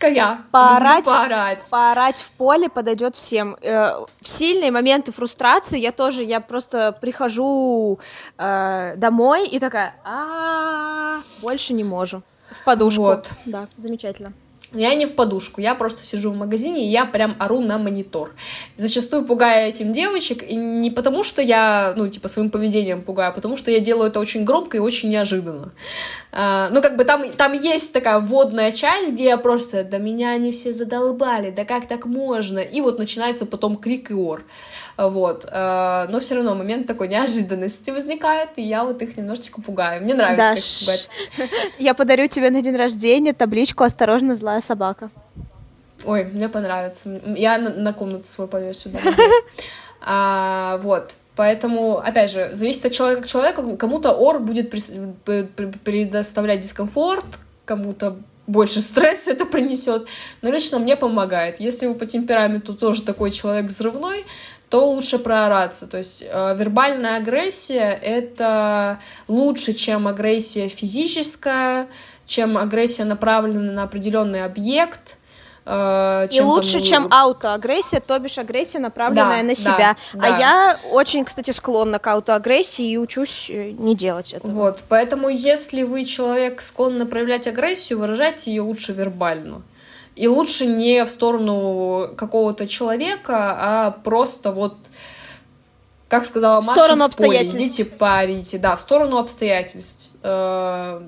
по... я. Поорать, поорать. поорать в поле подойдет всем. Э, в сильные моменты фрустрации я тоже, я просто прихожу э, домой и такая, а больше не можу. В подушку. Вот. Да, замечательно. Я не в подушку, я просто сижу в магазине, и я прям ору на монитор. Зачастую пугаю этим девочек, и не потому, что я, ну, типа, своим поведением пугаю, а потому что я делаю это очень громко и очень неожиданно. А, ну, как бы там, там есть такая вводная часть, где я просто, да меня они все задолбали, да как так можно? И вот начинается потом крик и ор. Вот. А, но все равно момент такой неожиданности возникает, и я вот их немножечко пугаю. Мне нравится Даш, их пугать. Я подарю тебе на день рождения табличку «Осторожно, злая собака». Ой, мне понравится. Я на, на комнату свою повешу. А, вот. Поэтому, опять же, зависит от человека к человеку. Кому-то ор будет предоставлять дискомфорт, кому-то больше стресса это принесет. Но лично мне помогает. Если вы по темпераменту тоже такой человек взрывной, то лучше проораться. То есть э, вербальная агрессия — это лучше, чем агрессия физическая, чем агрессия, направленная на определенный объект. Э, и лучше, там... чем аутоагрессия, то бишь агрессия, направленная да, на себя. Да, а да. я очень, кстати, склонна к аутоагрессии и учусь э, не делать этого. Вот, поэтому если вы человек склонный проявлять агрессию, выражайте ее лучше вербально. И лучше не в сторону какого-то человека, а просто вот как сказала Маша, в сторону в поле, идите парите, да, в сторону обстоятельств. Э,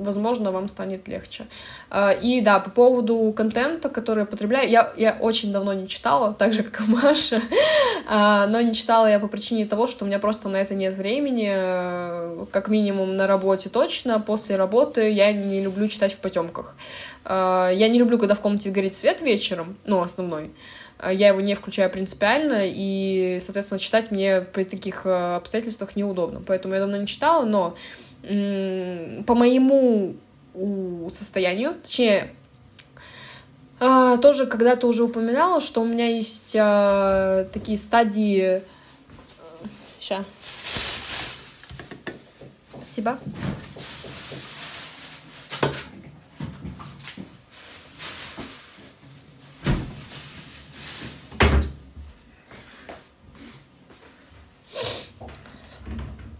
возможно, вам станет легче. А, и да, по поводу контента, который я потребляю, я, я очень давно не читала, так же, как и Маша, а, но не читала я по причине того, что у меня просто на это нет времени, э, как минимум на работе точно, после работы я не люблю читать в потемках. А, я не люблю, когда в комнате горит свет вечером, ну, основной, я его не включаю принципиально, и, соответственно, читать мне при таких э, обстоятельствах неудобно. Поэтому я давно не читала, но по моему состоянию, точнее, а, тоже когда-то уже упоминала, что у меня есть а, такие стадии... Сейчас. Спасибо.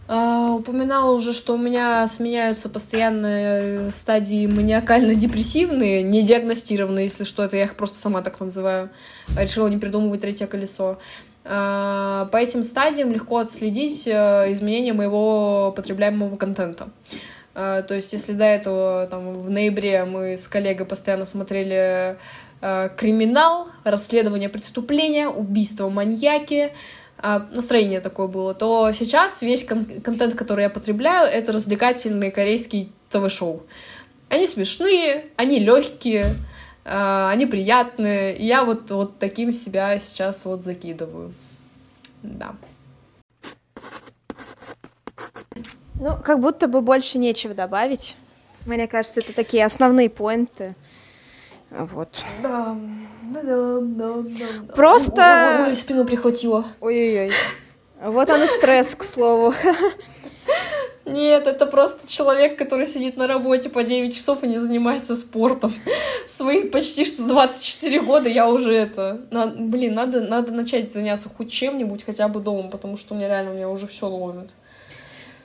Uh, упоминала уже, что у меня сменяются постоянные стадии маниакально-депрессивные, не диагностированные, если что, это я их просто сама так называю. Решила не придумывать третье колесо. Uh, по этим стадиям легко отследить uh, изменения моего потребляемого контента. То есть, если до этого там, в ноябре мы с коллегой постоянно смотрели криминал, расследование преступления, убийство маньяки, а, настроение такое было, то сейчас весь кон- контент, который я потребляю, это развлекательные корейские ТВ-шоу. Они смешные, они легкие, а, они приятные. И я вот, вот таким себя сейчас вот закидываю. Да. Ну, как будто бы больше нечего добавить. Мне кажется, это такие основные поинты. Вот. Да, да, да, да, да. Просто... Ой, спину прихватило. Ой-ой-ой. Вот он и стресс, к слову. Нет, это просто человек, который сидит на работе по 9 часов и не занимается спортом. Свои почти что 24 года я уже это... На, блин, надо, надо начать заняться хоть чем-нибудь, хотя бы дома, потому что у меня реально, у меня уже все ломит.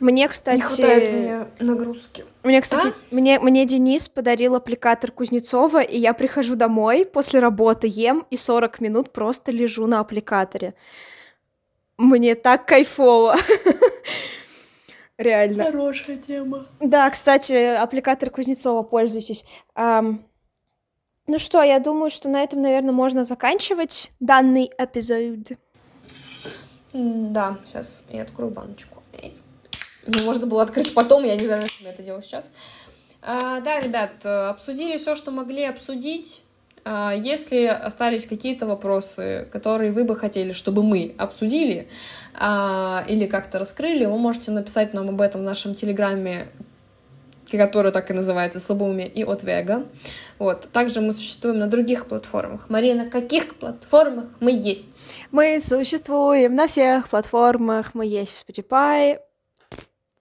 Мне, кстати... Не хватает мне нагрузки. Мне, кстати, а? мне, мне Денис подарил аппликатор Кузнецова, и я прихожу домой после работы, ем, и 40 минут просто лежу на аппликаторе. Мне так кайфово. Реально. Хорошая тема. Да, кстати, аппликатор Кузнецова, пользуйтесь. Ну что, я думаю, что на этом, наверное, можно заканчивать данный эпизод. Да, сейчас я открою баночку. Ну, можно было открыть потом, я не знаю, зачем я это делаю сейчас. А, да, ребят, обсудили все, что могли обсудить. А, если остались какие-то вопросы, которые вы бы хотели, чтобы мы обсудили а, или как-то раскрыли, вы можете написать нам об этом в нашем телеграме, который так и называется «Слабоумие и от Вега». Вот. Также мы существуем на других платформах. Мария, на каких платформах мы есть? Мы существуем на всех платформах. Мы есть в Spotify,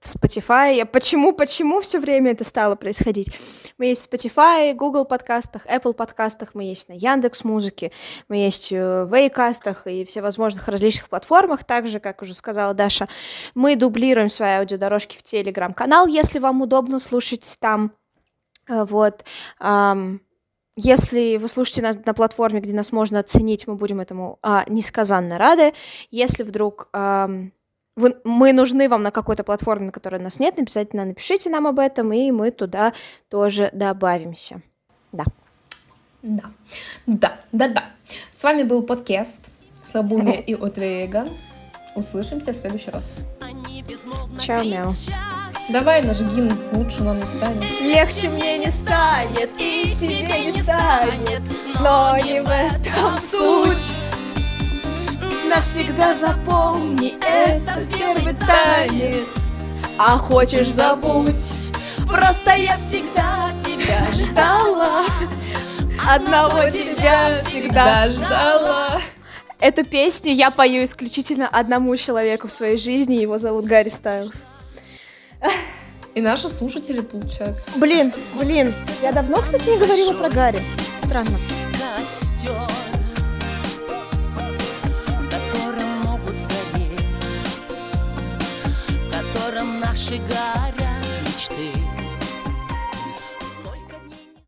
в Spotify. Почему, почему все время это стало происходить? Мы есть в Spotify, Google подкастах, Apple подкастах, мы есть на Яндекс Музыке, мы есть в Вейкастах и всевозможных различных платформах. Также, как уже сказала Даша, мы дублируем свои аудиодорожки в Телеграм-канал, если вам удобно слушать там. Э, вот. Если вы слушаете нас на платформе, где нас можно оценить, мы будем этому а, несказанно рады. Если вдруг ам, вы, мы нужны вам на какой-то платформе, на которой нас нет, обязательно напишите нам об этом, и мы туда тоже добавимся. Да. Да. Да, да, да. С вами был подкаст Слабуми и Отвега. Услышимся в следующий раз. Чао, мяу. Давай наш гимн лучше нам не станет. Легче мне не станет, и тебе не станет, но не в этом суть. Навсегда запомни, это первый танец А хочешь забудь Просто я всегда тебя ждала Одного тебя всегда ждала Эту песню я пою исключительно одному человеку в своей жизни, его зовут Гарри Стайлз. И наши слушатели, получается. Блин, блин, я давно, кстати, не говорила про Гарри. Странно. Наши горят мечты.